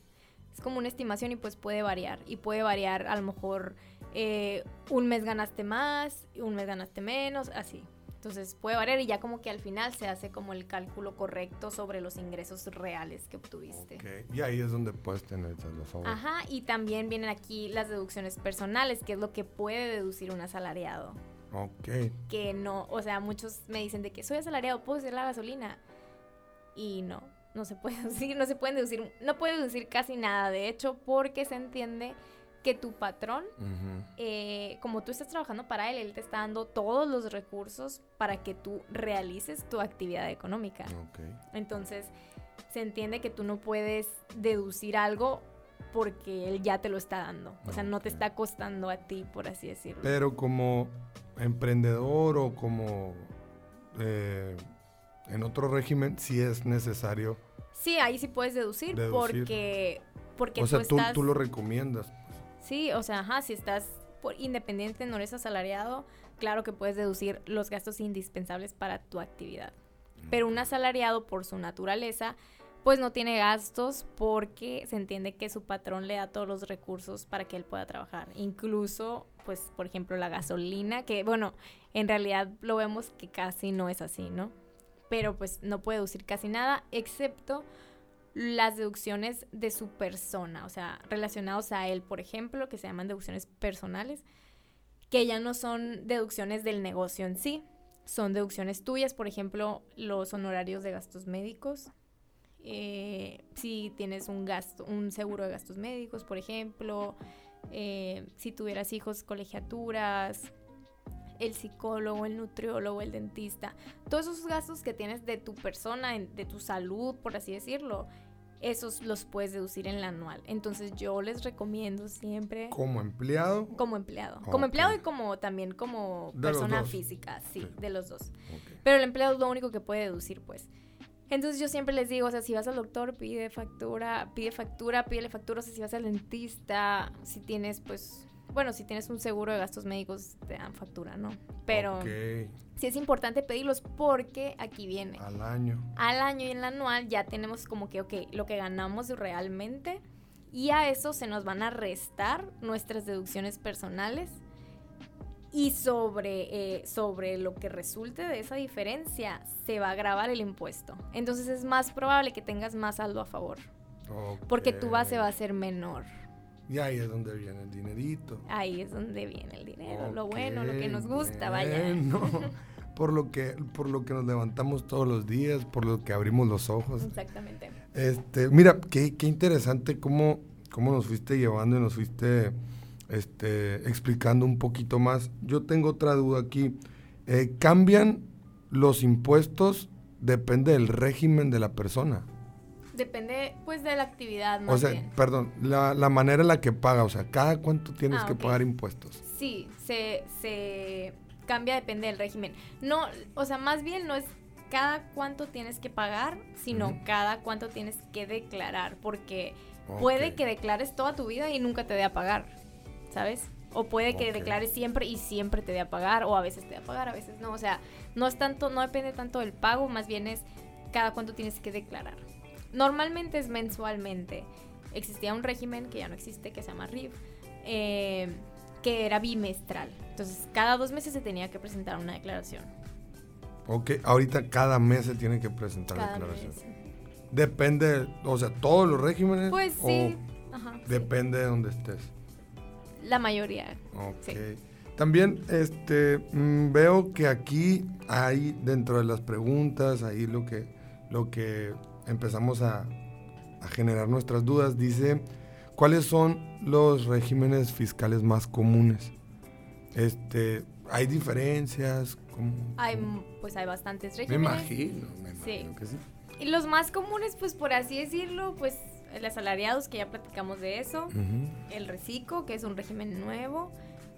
Es como una estimación y pues puede variar. Y puede variar a lo mejor eh, un mes ganaste más, un mes ganaste menos, así. Entonces puede variar y ya como que al final se hace como el cálculo correcto sobre los ingresos reales que obtuviste. Y ahí es donde puedes tener dos favores. Ajá, y también vienen aquí las deducciones personales, que es lo que puede deducir un asalariado. Ok. Que no, o sea, muchos me dicen de que soy asalariado, puedo decir la gasolina. Y no, no se puede [laughs] deducir, no se pueden deducir, no puede deducir casi nada, de hecho, porque se entiende que tu patrón, eh, como tú estás trabajando para él, él te está dando todos los recursos para que tú realices tu actividad económica. Ok. Entonces, se entiende que tú no puedes deducir algo porque él ya te lo está dando. O sea, no te está costando a ti, por así decirlo. Pero como emprendedor o como eh, en otro régimen, sí es necesario. Sí, ahí sí puedes deducir, Deducir. porque porque o sea, tú tú, estás tú lo recomiendas. Sí, o sea, ajá, si estás por independiente, no eres asalariado, claro que puedes deducir los gastos indispensables para tu actividad. Pero un asalariado, por su naturaleza, pues no tiene gastos porque se entiende que su patrón le da todos los recursos para que él pueda trabajar. Incluso, pues, por ejemplo, la gasolina, que bueno, en realidad lo vemos que casi no es así, ¿no? Pero pues no puede deducir casi nada, excepto las deducciones de su persona, o sea, relacionados a él, por ejemplo, que se llaman deducciones personales, que ya no son deducciones del negocio en sí, son deducciones tuyas, por ejemplo, los honorarios de gastos médicos, eh, si tienes un gasto, un seguro de gastos médicos, por ejemplo, eh, si tuvieras hijos, colegiaturas, el psicólogo, el nutriólogo, el dentista, todos esos gastos que tienes de tu persona, de tu salud, por así decirlo, esos los puedes deducir en la anual. Entonces yo les recomiendo siempre Como empleado. como empleado, como empleado y como también como De persona física, sí, de los dos. Pero el empleado es lo único que puede deducir, pues. Entonces yo siempre les digo, o sea, si vas al doctor, pide factura, pide factura, pídele factura, o sea, si vas al dentista, si tienes, pues, bueno, si tienes un seguro de gastos médicos, te dan factura, ¿no? Pero Ok, sí es importante pedirlos porque aquí viene. al año. Al año y en el anual ya tenemos como que, ok, lo que ganamos realmente y a eso se nos van a restar nuestras deducciones personales y sobre, eh, sobre lo que resulte de esa diferencia se va a grabar el impuesto. Entonces es más probable que tengas más saldo a favor porque tu base va a ser menor. Y ahí es donde viene el dinerito. Ahí es donde viene el dinero, lo bueno, lo que nos gusta, vaya. bueno. [laughs] Por lo que, por lo que nos levantamos todos los días, por lo que abrimos los ojos. Exactamente. Este, mira, qué, qué interesante cómo, cómo nos fuiste llevando y nos fuiste este, explicando un poquito más. Yo tengo otra duda aquí. Eh, ¿Cambian los impuestos? Depende del régimen de la persona. Depende pues de la actividad O más sea, bien. perdón, la, la manera en la que paga, o sea, ¿cada cuánto tienes Ah, que pagar impuestos? Sí, se, se cambia, depende del régimen. No, o sea, más bien no es cada cuánto tienes que pagar, sino cada cuánto tienes que declarar, porque puede que declares toda tu vida y nunca te dé a pagar, ¿sabes? O puede que declares siempre y siempre te dé a pagar, o a veces te dé a pagar, a veces no. O sea, no es tanto, no depende tanto del pago, más bien es cada cuánto tienes que declarar. Normalmente es mensualmente. Existía un régimen que ya no existe, que se llama RIF, eh, que era bimestral. Entonces, cada dos meses se tenía que presentar una declaración. Ok, ahorita cada mes se tiene que presentar Cada declaración. mes. Depende, o sea, todos los regímenes. Pues o sí. Sí. Depende de donde estés. La mayoría. Ok. Sí. También este, mm, veo que aquí hay dentro de las preguntas, ahí lo que, lo que empezamos a, a generar nuestras dudas, dice, ¿cuáles son los regímenes fiscales más comunes? Este, ¿Hay diferencias? ¿Cómo- Hay, cómo? pues hay bastantes Me regímenes. imagino, me Sí. imagino que sí. Y los más comunes, pues por así decirlo, pues el asalariados, que ya platicamos de eso. El RECICO, que es un régimen nuevo.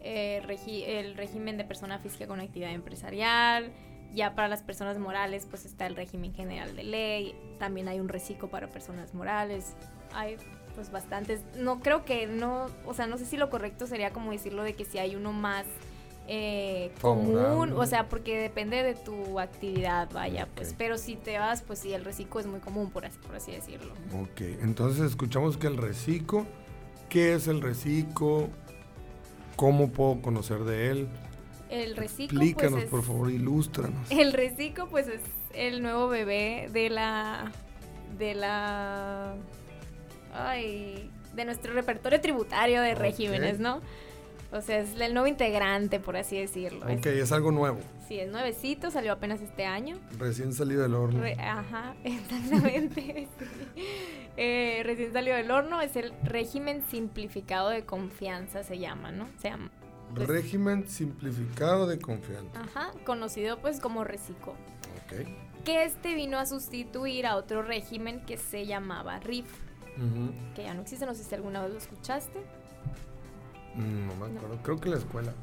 eh, regi- el régimen de persona física con actividad empresarial. Ya para las personas morales, pues está el régimen general de ley. También hay un RECICO para personas morales. Hay pues bastantes. No creo que no, o sea, no sé si lo correcto sería como decirlo de que si hay uno más eh, común, o sea, porque depende de tu actividad, vaya, pues. Pero si te vas, pues sí, el RECICO es muy común, por así, por así decirlo. Ok, entonces escuchamos que el reciclo, ¿qué es el reciclo? ¿Cómo puedo conocer de él? El reciclo. Explícanos, pues, es- por favor, ilústranos. El reciclo, pues es el nuevo bebé de la. de la. Ay. de nuestro repertorio tributario de regímenes, ¿no? O sea, es el nuevo integrante, por así decirlo. Ok, es algo nuevo. sí, es nuevecito, salió apenas este año. Recién salido del horno. Re- ajá, [laughs] exactamente. Eh, recién salió del horno, es el régimen simplificado de confianza, se llama, ¿no? Se llama. Pues- Régimen simplificado de confianza. Ajá, conocido pues como reciclo. Ok. Que este vino a sustituir a otro régimen que se llamaba RIF, Ujú. que ya no existe, no sé si alguna vez lo escuchaste. Mm, No me acuerdo. Creo que en la escuela.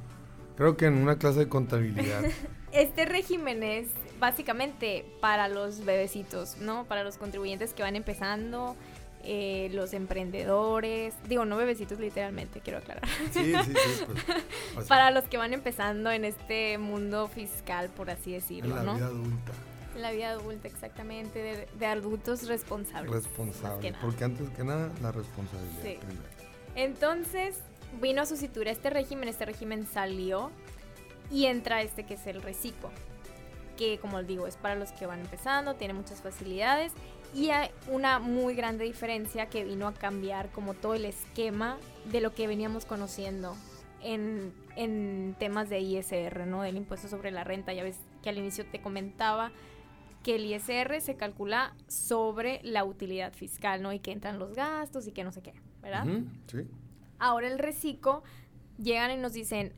Creo que en una clase de contabilidad. [laughs] Este régimen es básicamente para los bebecitos, ¿no? Para los contribuyentes que van empezando, eh, los emprendedores, digo, no bebecitos literalmente, quiero aclarar. Sí, sí, sí. Pues, [laughs] o sea, Para los que van empezando en este mundo fiscal, por así en decirlo, la ¿no? vida adulta. En la vida adulta, exactamente, de, de adultos responsables. más Responsable. que nada. Porque antes que nada, la responsabilidad. Sí. primero. Entonces, vino a sustituir este régimen, este régimen salió y entra este que es el reciclo, que como digo, es para los que van empezando, tiene muchas facilidades y hay una muy grande diferencia que vino a cambiar como todo el esquema de lo que veníamos conociendo en, en temas de ISR, ¿no? Del impuesto sobre la renta. Ya ves que al inicio te comentaba que el ISR se calcula sobre la utilidad fiscal, ¿no? Y que entran los gastos y que no sé qué, ¿verdad? Sí. Ahora el reciclo llegan y nos dicen,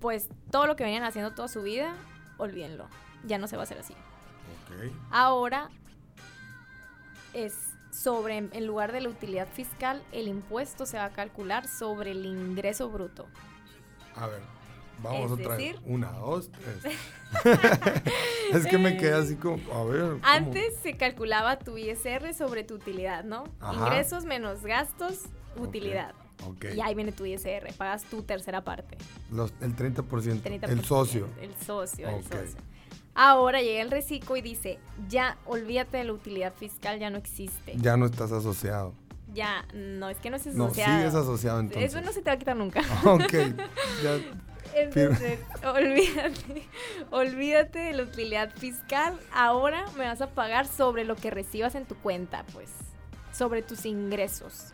pues todo lo que venían haciendo toda su vida, olvídenlo, ya no se va a hacer así. Ok. Ahora es sobre, en lugar de la utilidad fiscal, el impuesto se va a calcular sobre el ingreso bruto. A ver, vamos Es otra decir- vez. Una, dos, tres. [laughs] es que me quedé así como, a ver. ¿cómo? Antes se calculaba tu ISR sobre tu utilidad, ¿no? Ajá. Ingresos menos gastos, utilidad. Y ahí viene tu ISR, pagas tu tercera parte. Los- el 30%, 30%, El socio. El socio, el socio. Ahora llega el reciclo y dice, ya olvídate de la utilidad fiscal, ya no existe. Ya no estás asociado. Ya, no, es que no es No, asociado. sigues asociado entonces. Eso no se te va a quitar nunca. [laughs] ok. Ya, Entonces, olvídate, olvídate de la utilidad fiscal. Ahora me vas a pagar sobre lo que recibas en tu cuenta, pues. Sobre tus ingresos.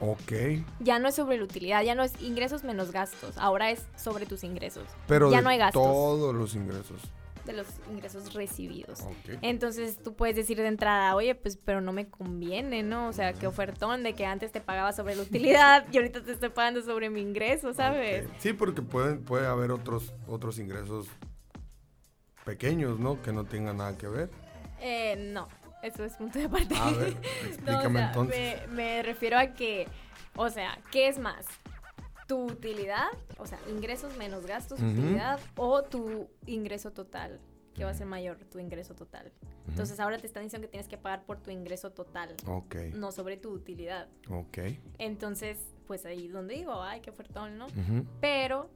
Ok. Ya no es sobre la utilidad, ya no es ingresos menos gastos. Ahora es sobre tus ingresos. Pero ya de no hay gastos todos los ingresos. de los ingresos recibidos. Ok. Entonces tú puedes decir de entrada, oye, pues pero no me conviene, ¿no? O sea, qué ofertón de que antes te pagaba sobre la utilidad y ahorita te estoy pagando sobre mi ingreso, ¿sabes? Sí, porque pueden, puede haber otros, otros ingresos pequeños, ¿no? Que no tengan nada que ver. Eh, no, eso es punto de aparte. A ver, [laughs] No, o sea, entonces. Me, me refiero a que, o sea, ¿qué es más? ¿Tu utilidad? O sea, ingresos menos gastos, utilidad, o tu ingreso total, que va a ser mayor, tu ingreso total. Entonces ahora te están diciendo que tienes que pagar por tu ingreso total, Ok, no sobre tu utilidad. ok. Entonces, pues ahí es donde digo, ay, qué ofertón, ¿no? Pero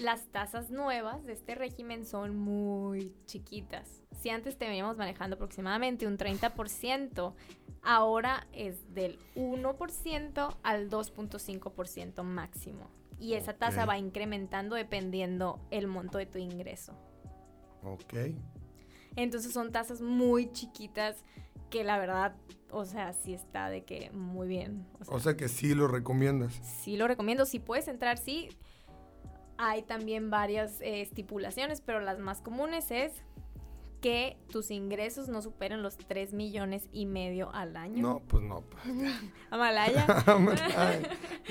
las tasas nuevas de este régimen son muy chiquitas. Si antes te veníamos manejando aproximadamente un 30%, ahora es del 1% al 2.5% máximo. Y esa tasa va incrementando dependiendo el monto de tu ingreso. Ok. Entonces son tasas muy chiquitas que la verdad, o sea, sí está de que muy bien. O sea, O sea que sí lo recomiendas. sí lo recomiendo. Si puedes entrar, sí. Hay también varias eh, estipulaciones, pero las más comunes es que tus ingresos no superen los 3 millones y medio al año. No, pues no. pues. [laughs] Amalaya. [laughs] Ay,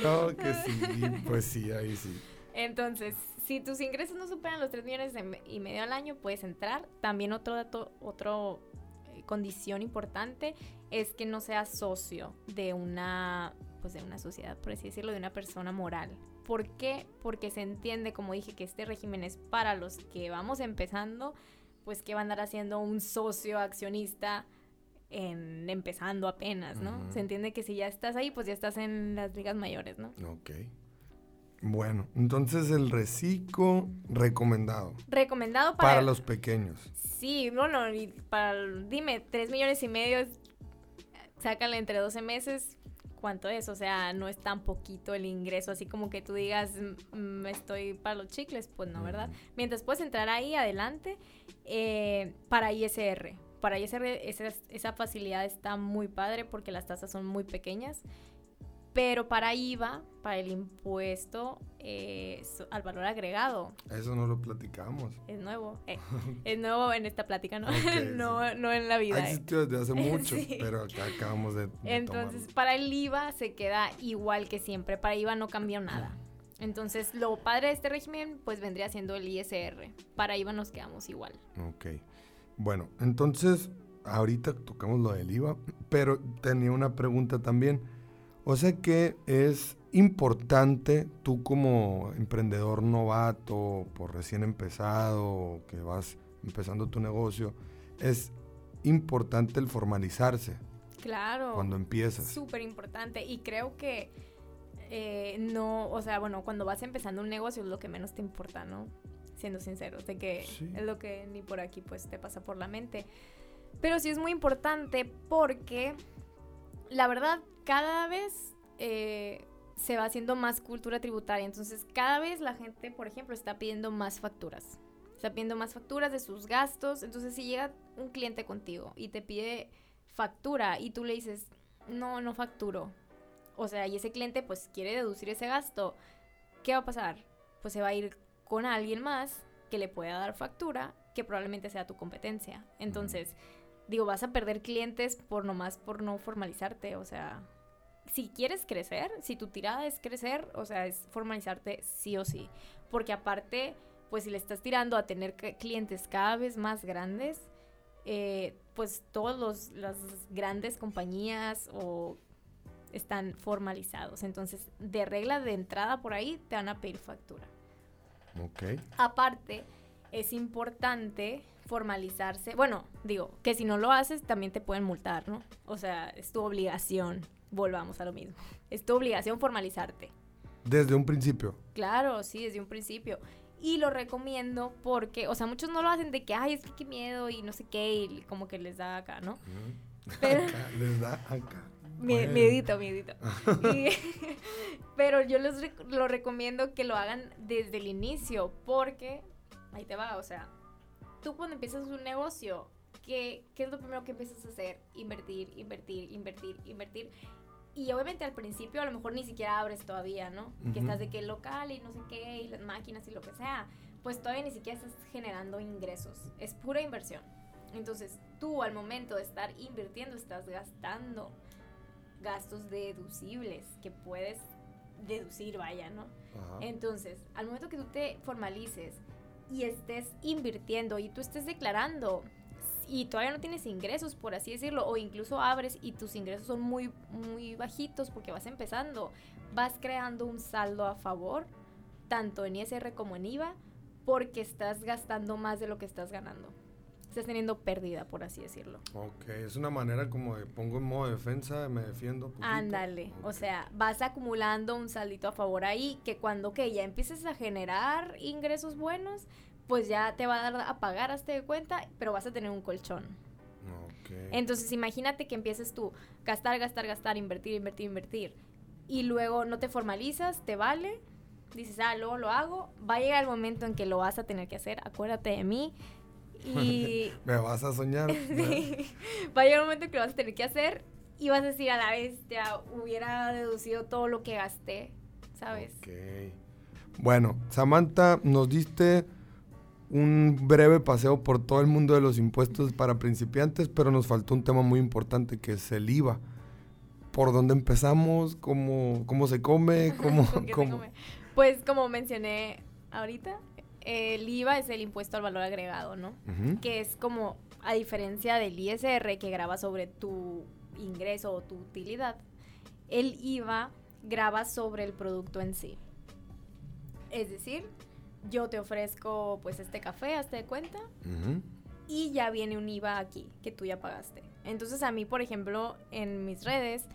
no, que [laughs] sí, pues sí, ahí sí. Entonces, si tus ingresos no superan los 3 millones y medio al año, puedes entrar. También otro dato, otro eh, condición importante es que no seas socio de una, pues de una sociedad, por así decirlo, de una persona moral. ¿Por qué? Porque se entiende, como dije, que este régimen es para los que vamos empezando, pues que va a andar haciendo un socio accionista en empezando apenas, ¿no? Se entiende que si ya estás ahí, pues ya estás en las ligas mayores, ¿no? Ok. Bueno, entonces el reciclo recomendado. Recomendado para, Para los pequeños. Sí, bueno, y para, dime, 3 millones y medio, sácale entre 12 meses, cuánto es, o sea, no es tan poquito el ingreso, así como que tú digas, "Mm, mm, estoy para los chicles, pues no, ¿verdad? Mientras puedes entrar ahí adelante, eh, para ISR. Para ISR esa, esa facilidad está muy padre porque las tasas son muy pequeñas. Pero para IVA, para el impuesto eh, al valor agregado, Eso no lo platicamos. es nuevo. eh, [laughs] es nuevo en esta plática, ¿no? [laughs] No, no en la vida. Ha eh. existido desde hace [laughs] mucho, Sí. pero acá acabamos de, de Entonces, tomarlo. para el IVA se queda igual que siempre. Para IVA no cambió nada. Entonces, lo padre de este régimen, pues vendría siendo el ISR. Para IVA nos quedamos igual. Ok. Bueno, entonces, ahorita tocamos lo del IVA, pero tenía una pregunta también. O sea que es importante tú como emprendedor novato, por recién empezado, que vas empezando tu negocio, es importante el formalizarse Claro. cuando empiezas. Súper importante. Y creo que eh, no, o sea, bueno, cuando vas empezando un negocio es lo que menos te importa, ¿no? Siendo sinceros, de que Sí. es lo que ni por aquí pues te pasa por la mente. Pero sí es muy importante porque la verdad cada vez eh, se va haciendo más cultura tributaria. Entonces cada vez la gente, por ejemplo, está pidiendo más facturas. Está pidiendo más facturas de sus gastos. Entonces si llega un cliente contigo y te pide factura y tú le dices, no, no facturo. O sea, y ese cliente pues quiere deducir ese gasto. ¿Qué va a pasar? Pues se va a ir con alguien más que le pueda dar factura que probablemente sea tu competencia. Entonces, digo, vas a perder clientes por nomás por no formalizarte. O sea, si quieres crecer, si tu tirada es crecer, o sea, es formalizarte sí o sí. Porque aparte, pues si le estás tirando a tener clientes cada vez más grandes, eh, pues todas las grandes compañías o están formalizados. Entonces, de regla de entrada por ahí, te van a pedir factura. Ok. Aparte, es importante formalizarse. Bueno, digo, que si no lo haces, también te pueden multar, ¿no? O sea, es tu obligación. Volvamos a lo mismo. Es tu obligación formalizarte. Desde un principio. Claro, sí, desde un principio. Y lo recomiendo porque, o sea, muchos no lo hacen de que, ay, es que qué miedo y no sé qué, y como que les da acá, ¿no? Pero- Acá, les da acá. Bueno. Miedito, miedito. [laughs] Y- [laughs] pero yo les rec- lo recomiendo que lo hagan desde el inicio, porque ahí te va, o sea, tú cuando empiezas un negocio, ¿qué, qué es lo primero que empiezas a hacer? Invertir, invertir, invertir, invertir. Y obviamente al principio a lo mejor ni siquiera abres todavía, ¿no? Que estás de que local y no sé qué, y las máquinas y lo que sea. Pues todavía ni siquiera estás generando ingresos. Es pura inversión. Entonces tú al momento de estar invirtiendo estás gastando gastos deducibles que puedes deducir, vaya, ¿no? Ajá. Entonces, al momento que tú te formalices y estés invirtiendo y tú estés declarando y todavía no tienes ingresos, por así decirlo, o incluso abres y tus ingresos son muy, muy bajitos porque vas empezando, vas creando un saldo a favor, tanto en ISR como en IVA, porque estás gastando más de lo que estás ganando. Estás teniendo pérdida, por así decirlo. Ok, es una manera como de pongo en modo defensa, me defiendo. Ándale, o sea, vas acumulando un saldito a favor ahí que cuando que ya empieces a generar ingresos buenos, pues ya te va a dar a pagar hasta de cuenta, pero vas a tener un colchón. Ok. Entonces, imagínate que empieces tú gastar, gastar, gastar, invertir, invertir, invertir y luego no te formalizas, te vale, dices, "Ah, luego lo hago." Va a llegar el momento en que lo vas a tener que hacer, acuérdate de mí. Y [laughs] me vas a soñar. [laughs] Sí. Va a llegar un momento que lo vas a tener que hacer y vas a decir a la bestia, hubiera deducido todo lo que gasté, ¿sabes? Ok. Bueno, Samantha, nos diste un breve paseo por todo el mundo de los impuestos para principiantes, pero nos faltó un tema muy importante que es el IVA. ¿Por dónde empezamos? ¿Cómo, cómo se come? [laughs] ¿Cómo, ¿Con qué se cómo? come? Pues como mencioné ahorita, el IVA es el impuesto al valor agregado, ¿no? Que es como, a diferencia del ISR que graba sobre tu ingreso o tu utilidad, el IVA graba sobre el producto en sí. Es decir, yo te ofrezco pues este café, hazte de cuenta, y ya viene un IVA aquí que tú ya pagaste. Entonces a mí, por ejemplo, en mis redes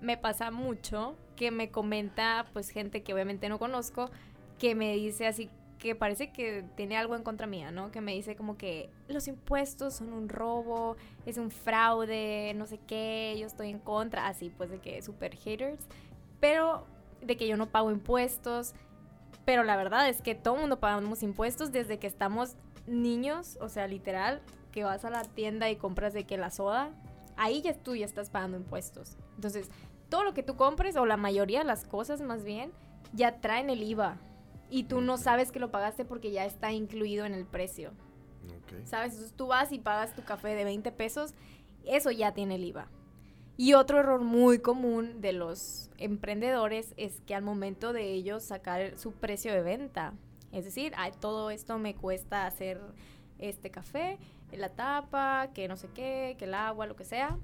me pasa mucho que me comenta pues gente que obviamente no conozco que me dice así que parece que tiene algo en contra mía, ¿no? Que me dice como que los impuestos son un robo, es un fraude, no sé qué, yo estoy en contra, así pues de que super haters, pero de que yo no pago impuestos, pero la verdad es que todo el mundo pagamos impuestos desde que estamos niños, o sea, literal, que vas a la tienda y compras de que la soda, ahí ya tú ya estás pagando impuestos. Entonces, todo lo que tú compres, o la mayoría de las cosas más bien, ya traen el IVA. Y tú no sabes que lo pagaste porque ya está incluido en el precio. ¿Sabes? Entonces tú vas y pagas tu café de 20 pesos, eso ya tiene el IVA. Y otro error muy común de los emprendedores es que al momento de ellos sacar su precio de venta, es decir, todo esto me cuesta hacer este café, la tapa, que no sé qué, que el agua, lo que sea.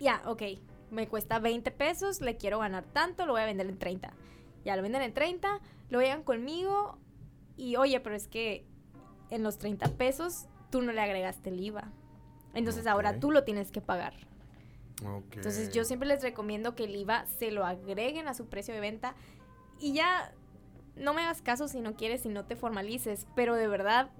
Ya, ok, me cuesta 20 pesos, le quiero ganar tanto, lo voy a vender en 30. Ya lo venden en 30, lo llegan conmigo y oye, pero es que en los 30 pesos tú no le agregaste el IVA. Entonces ahora tú lo tienes que pagar. Entonces yo siempre les recomiendo que el IVA se lo agreguen a su precio de venta y ya no me hagas caso si no quieres, si no te formalices, pero de verdad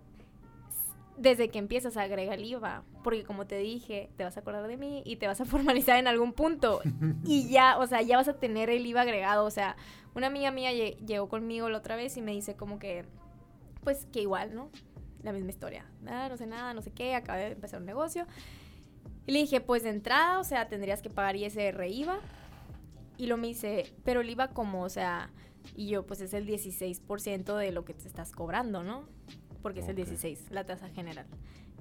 desde que empiezas a agregar el IVA, porque como te dije, te vas a acordar de mí y te vas a [laughs] formalizar en algún punto y ya, o sea, ya vas a tener el IVA agregado, o sea, una amiga mía llegó conmigo la otra vez y me dice como que, pues que igual, ¿no? La misma historia, ah, no sé nada, no sé qué, acaba de empezar un negocio. Y le dije, pues de entrada, o sea, tendrías que pagar ISR IVA. Y lo me dice, pero el IVA como, o sea, y yo, pues es el 16% de lo que te estás cobrando, ¿no? porque es el 16, la tasa general.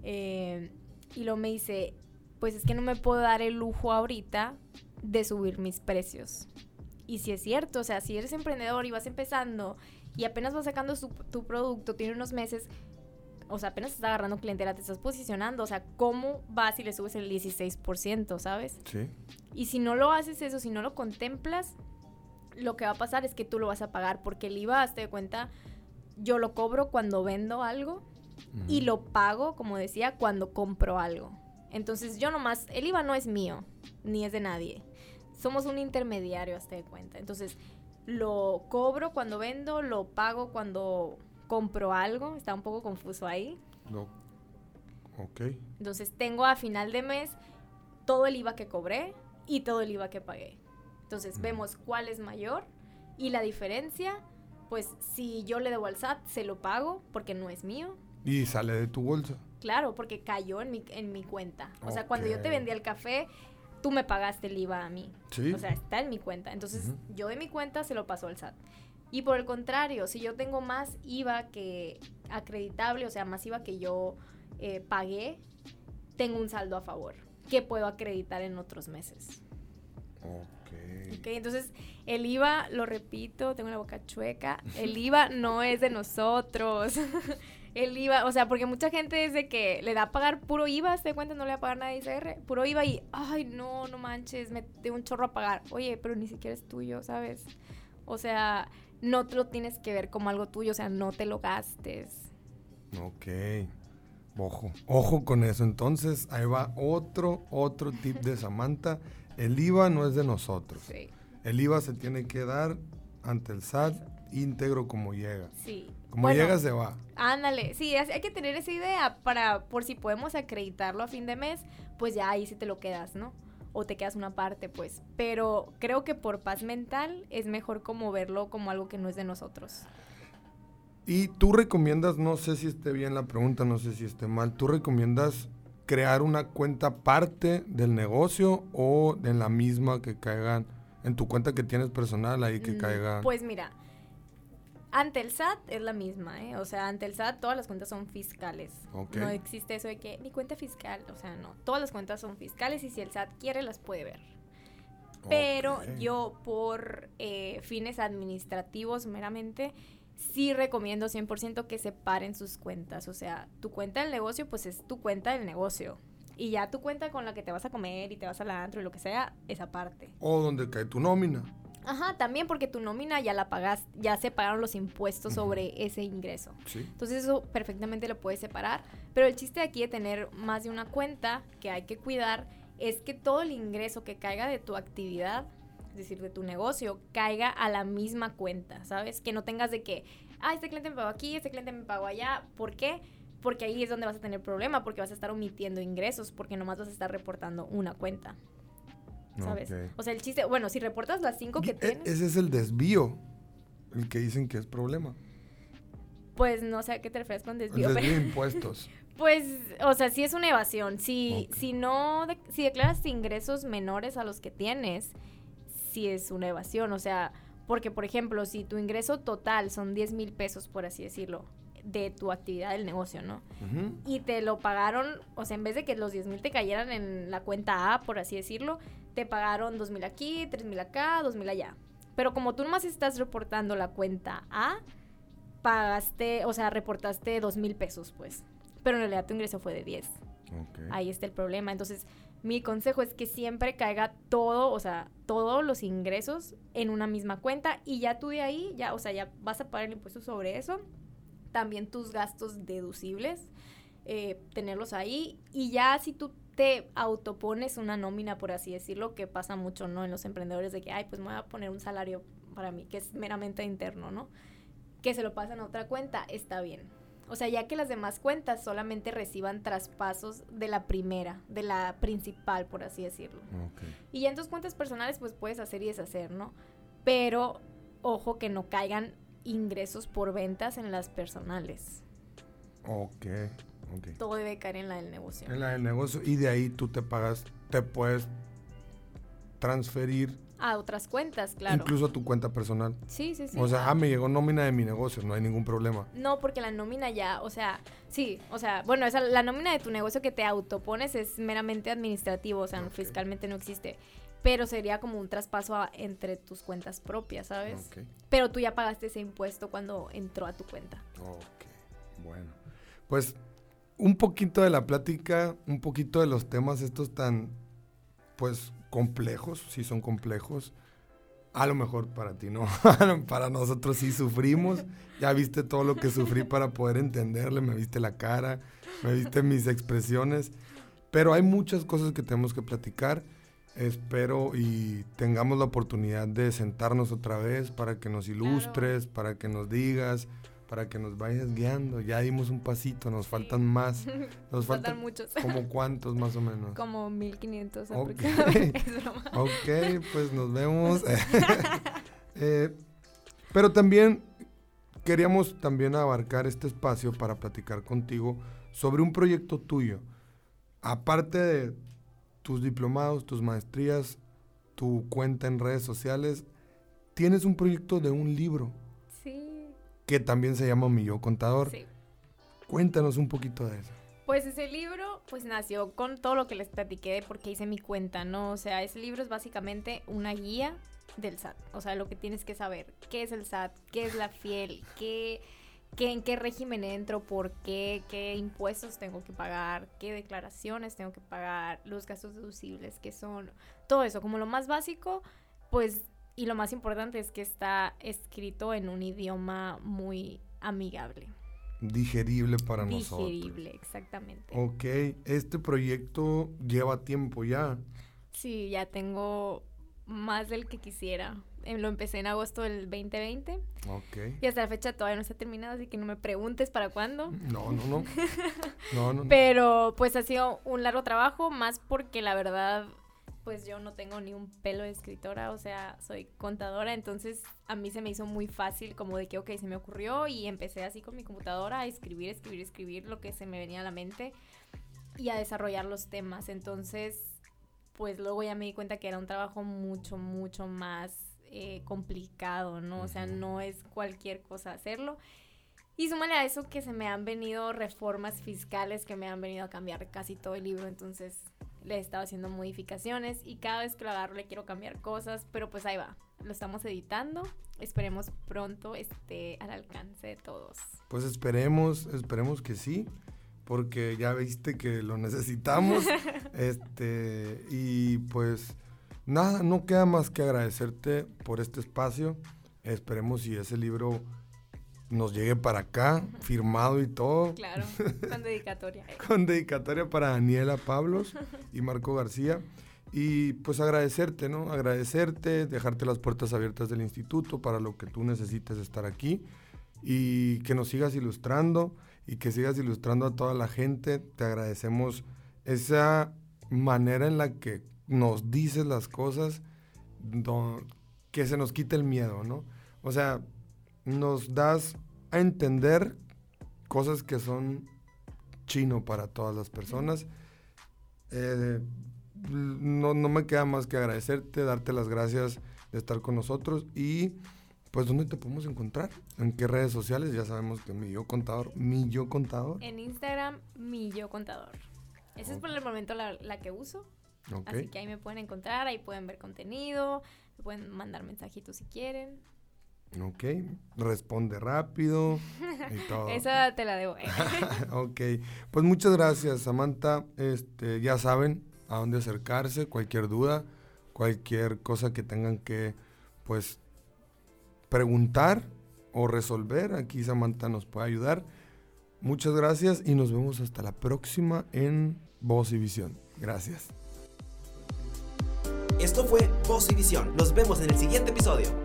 Eh, y luego me dice, pues es que no me puedo dar el lujo ahorita de subir mis precios. Y si es cierto, o sea, si eres emprendedor y vas empezando y apenas vas sacando tu producto, tiene unos meses, o sea, apenas estás agarrando clientela, te estás posicionando, o sea, ¿cómo vas y le subes el 16%, sabes? Sí. Y si no lo haces eso, si no lo contemplas, lo que va a pasar es que tú lo vas a pagar porque el IVA, hazte de cuenta, yo lo cobro cuando vendo algo y lo pago, como decía, cuando compro algo. Entonces yo nomás, el IVA no es mío, ni es de nadie. Somos un intermediario, hasta de cuenta. Entonces lo cobro cuando vendo, lo pago cuando compro algo. Está un poco confuso ahí. No. Ok. Entonces tengo a final de mes todo el IVA que cobré y todo el IVA que pagué. Entonces vemos cuál es mayor y la diferencia pues si yo le debo al SAT, se lo pago porque no es mío. Y sale de tu bolsa. Claro, porque cayó en mi, en mi cuenta. O sea, cuando yo te vendí el café, tú me pagaste el IVA a mí. Sí. O sea, está en mi cuenta. Entonces, yo de mi cuenta se lo paso al SAT. Y por el contrario, si yo tengo más IVA que acreditable, o sea, más IVA que yo eh, pagué, tengo un saldo a favor que puedo acreditar en otros meses. Ok, entonces el IVA, lo repito, tengo la boca chueca, el [laughs] IVA no es de nosotros. [laughs] el IVA, o sea, porque mucha gente dice que le da a pagar puro IVA, ¿se cuenta? No le va a pagar nada de ICR, puro IVA y, ay, no, no manches, me tengo un chorro a pagar. Oye, pero ni siquiera es tuyo, ¿sabes? O sea, no te lo tienes que ver como algo tuyo, o sea, no te lo gastes. Ok. Ojo, ojo con eso. Entonces, ahí va otro, otro tip de Samantha. El IVA no es de nosotros. El IVA se tiene que dar ante el SAT íntegro como llega. Sí. Como llega se va. Ándale, sí, hay que tener esa idea para, por si podemos acreditarlo a fin de mes, pues ya ahí sí te lo quedas, ¿no? O te quedas una parte, pues. Pero creo que por paz mental es mejor como verlo como algo que no es de nosotros. Y tú recomiendas, no sé si esté bien la pregunta, no sé si esté mal, tú recomiendas crear una cuenta parte del negocio o en la misma que caigan en tu cuenta que tienes personal ahí que mm, caigan? Pues mira, ante el SAT es la misma, ¿eh? O sea, ante el SAT todas las cuentas son fiscales. No existe eso de que mi cuenta fiscal, o sea, no. Todas las cuentas son fiscales y si el SAT quiere las puede ver. Pero yo por eh, fines administrativos meramente sí recomiendo 100% que separen sus cuentas. O sea, tu cuenta del negocio, pues es tu cuenta del negocio. Y ya tu cuenta con la que te vas a comer y te vas al antro y lo que sea, esa parte. O donde cae tu nómina. Ajá, también porque tu nómina ya la pagas, ya se pagaron los impuestos sobre ese ingreso. Sí. Entonces eso perfectamente lo puedes separar. Pero el chiste aquí de tener más de una cuenta que hay que cuidar es que todo el ingreso que caiga de tu actividad es decir, de tu negocio, caiga a la misma cuenta, ¿sabes? Que no tengas de que, ah, este cliente me pagó aquí, este cliente me pagó allá. ¿Por qué? Porque ahí es donde vas a tener problema, porque vas a estar omitiendo ingresos, porque nomás vas a estar reportando una cuenta. ¿Sabes? O sea, el chiste, bueno, si reportas las cinco que E- tienes, Ese es el desvío, el que dicen que es problema. pues no sé a qué te refieres con El desvío, desvío pero de [laughs] impuestos. Pues, o sea, sí es una evasión. Si, si no, de- si declaras ingresos menores a los que tienes, sí es una evasión. O sea, porque, por ejemplo, si tu ingreso total son 10 mil pesos, por así decirlo, de tu actividad del negocio, ¿no? Y te lo pagaron, o sea, en vez de que los 10 mil te cayeran en la cuenta A, por así decirlo, te pagaron 2 mil aquí, 3 mil acá, 2 mil allá. Pero como tú nomás estás reportando la cuenta A, pagaste, o sea, reportaste 2 mil pesos, pues. Pero en realidad tu ingreso fue de 10. Ok. Ahí está el problema. Entonces, mi consejo es que siempre caiga todo, o sea, todos los ingresos en una misma cuenta y ya tú de ahí, ya, o sea, ya vas a pagar el impuesto sobre eso. También tus gastos deducibles, eh, tenerlos ahí. Y ya si tú te autopones una nómina, por así decirlo, que pasa mucho, ¿no? En los emprendedores de que, ay, pues me voy a poner un salario para mí, que es meramente interno, ¿no? Que se lo pasan a otra cuenta, está bien. O sea, ya que las demás cuentas solamente reciban traspasos de la primera, de la principal, por así decirlo. Y ya en tus cuentas personales, pues puedes hacer y deshacer, ¿no? Pero ojo que no caigan ingresos por ventas en las personales. Ok. Ok. Todo debe caer en la del negocio. En la del negocio y de ahí tú te pagas, te puedes transferir A otras cuentas, claro. incluso a tu cuenta personal. Sí, sí, sí. O sea, ah, me llegó nómina de mi negocio, no hay ningún problema. No, porque la nómina ya, o sea, sí, o sea, bueno, esa, la nómina de tu negocio que te autopones es meramente administrativo, o sea, fiscalmente no existe. Pero sería como un traspaso a- entre tus cuentas propias, ¿sabes? Pero tú ya pagaste ese impuesto cuando entró a tu cuenta. Ok, bueno. Pues un poquito de la plática, un poquito de los temas estos tan, pues, complejos, sí son complejos. A lo mejor para ti no, [laughs] para nosotros sí sufrimos. Ya viste todo lo que sufrí [laughs] para poder entenderle, me viste la cara, me viste mis expresiones. Pero hay muchas cosas que tenemos que platicar. Espero y tengamos la oportunidad de sentarnos otra vez para que nos ilustres, para que nos digas, para que nos vayas guiando. Ya dimos un pasito, nos Sí. faltan más. [laughs] Nos Faltan faltan muchos. como cuántos más o menos. Como 1500 Ok. aproximadamente. Broma. [laughs] Ok, pues nos vemos. [laughs] Eh, pero también queríamos también abarcar este espacio para platicar contigo sobre un proyecto tuyo. Aparte de tus diplomados, tus maestrías, tu cuenta en redes sociales, tienes un proyecto de un libro Sí, que también se llama Mi Yo Contador. sí. Cuéntanos un poquito de eso. Pues ese libro, pues nació con todo lo que les platiqué de por qué hice mi cuenta, ¿no? O sea, ese libro es básicamente una guía del SAT. O sea, lo que tienes que saber. ¿Qué es el SAT? ¿Qué es la fiel? ¿Qué, qué, ¿En qué régimen entro? ¿Por qué? ¿Qué impuestos tengo que pagar? ¿Qué declaraciones tengo que pagar? Los gastos deducibles, ¿qué son? Todo eso, como lo más básico, pues, y lo más importante es que está escrito en un idioma muy amigable. Digerible para nosotros. Digerible, exactamente. Ok, este proyecto lleva tiempo ya. Sí, ya tengo más del que quisiera. Eh, Lo empecé en agosto del 2020 Ok. y hasta la fecha todavía no está terminado, así que no me preguntes para cuándo. No, no, no. [laughs] No, no, no. Pero pues ha sido un largo trabajo, más porque la verdad, pues yo no tengo ni un pelo de escritora, o sea, soy contadora, entonces a mí se me hizo muy fácil como de que, ok, se me ocurrió y empecé así con mi computadora a escribir, escribir, escribir lo que se me venía a la mente y a desarrollar los temas. Entonces, pues luego ya me di cuenta que era un trabajo mucho, mucho más eh, complicado, ¿no? O sea, no es cualquier cosa hacerlo. Y súmale a eso que se me han venido reformas fiscales que me han venido a cambiar casi todo el libro, entonces le he estado haciendo modificaciones y cada vez que lo agarro le quiero cambiar cosas, pero pues ahí va, lo estamos editando, esperemos pronto esté al alcance de todos. Pues esperemos, esperemos que sí, porque ya viste que lo necesitamos. [laughs] este, y pues nada, no queda más que agradecerte por este espacio. Esperemos si ese libro nos llegue para acá, firmado y todo, Claro, con dedicatoria. [laughs] con dedicatoria para Daniela Pablos y Marco García. Y pues agradecerte, ¿no? Agradecerte, dejarte las puertas abiertas del instituto para lo que tú necesites estar aquí y que nos sigas ilustrando y que sigas ilustrando a toda la gente. Te agradecemos esa manera en la que nos dices las cosas, que se nos quite el miedo, ¿no? O sea, nos das a entender cosas que son chino para todas las personas. Eh, no, no me queda más que agradecerte, darte las gracias de estar con nosotros y pues ¿dónde te podemos encontrar? ¿En qué redes sociales? Ya sabemos que mi yo contador, mi yo contador. En Instagram, mi yo contador. Esa es por el momento la, que uso. Así que ahí me pueden encontrar, ahí pueden ver contenido, pueden mandar mensajitos si quieren. Ok, responde rápido [laughs] y todo. Esa te la debo. Eh. [laughs] [laughs] ok, pues muchas gracias Samantha. Este, ya saben a dónde acercarse, cualquier duda, cualquier cosa que tengan que, pues, preguntar o resolver, aquí Samantha nos puede ayudar. Muchas gracias y nos vemos hasta la próxima en Voz y Visión. Gracias. Esto fue Voz y Visión. Nos vemos en el siguiente episodio.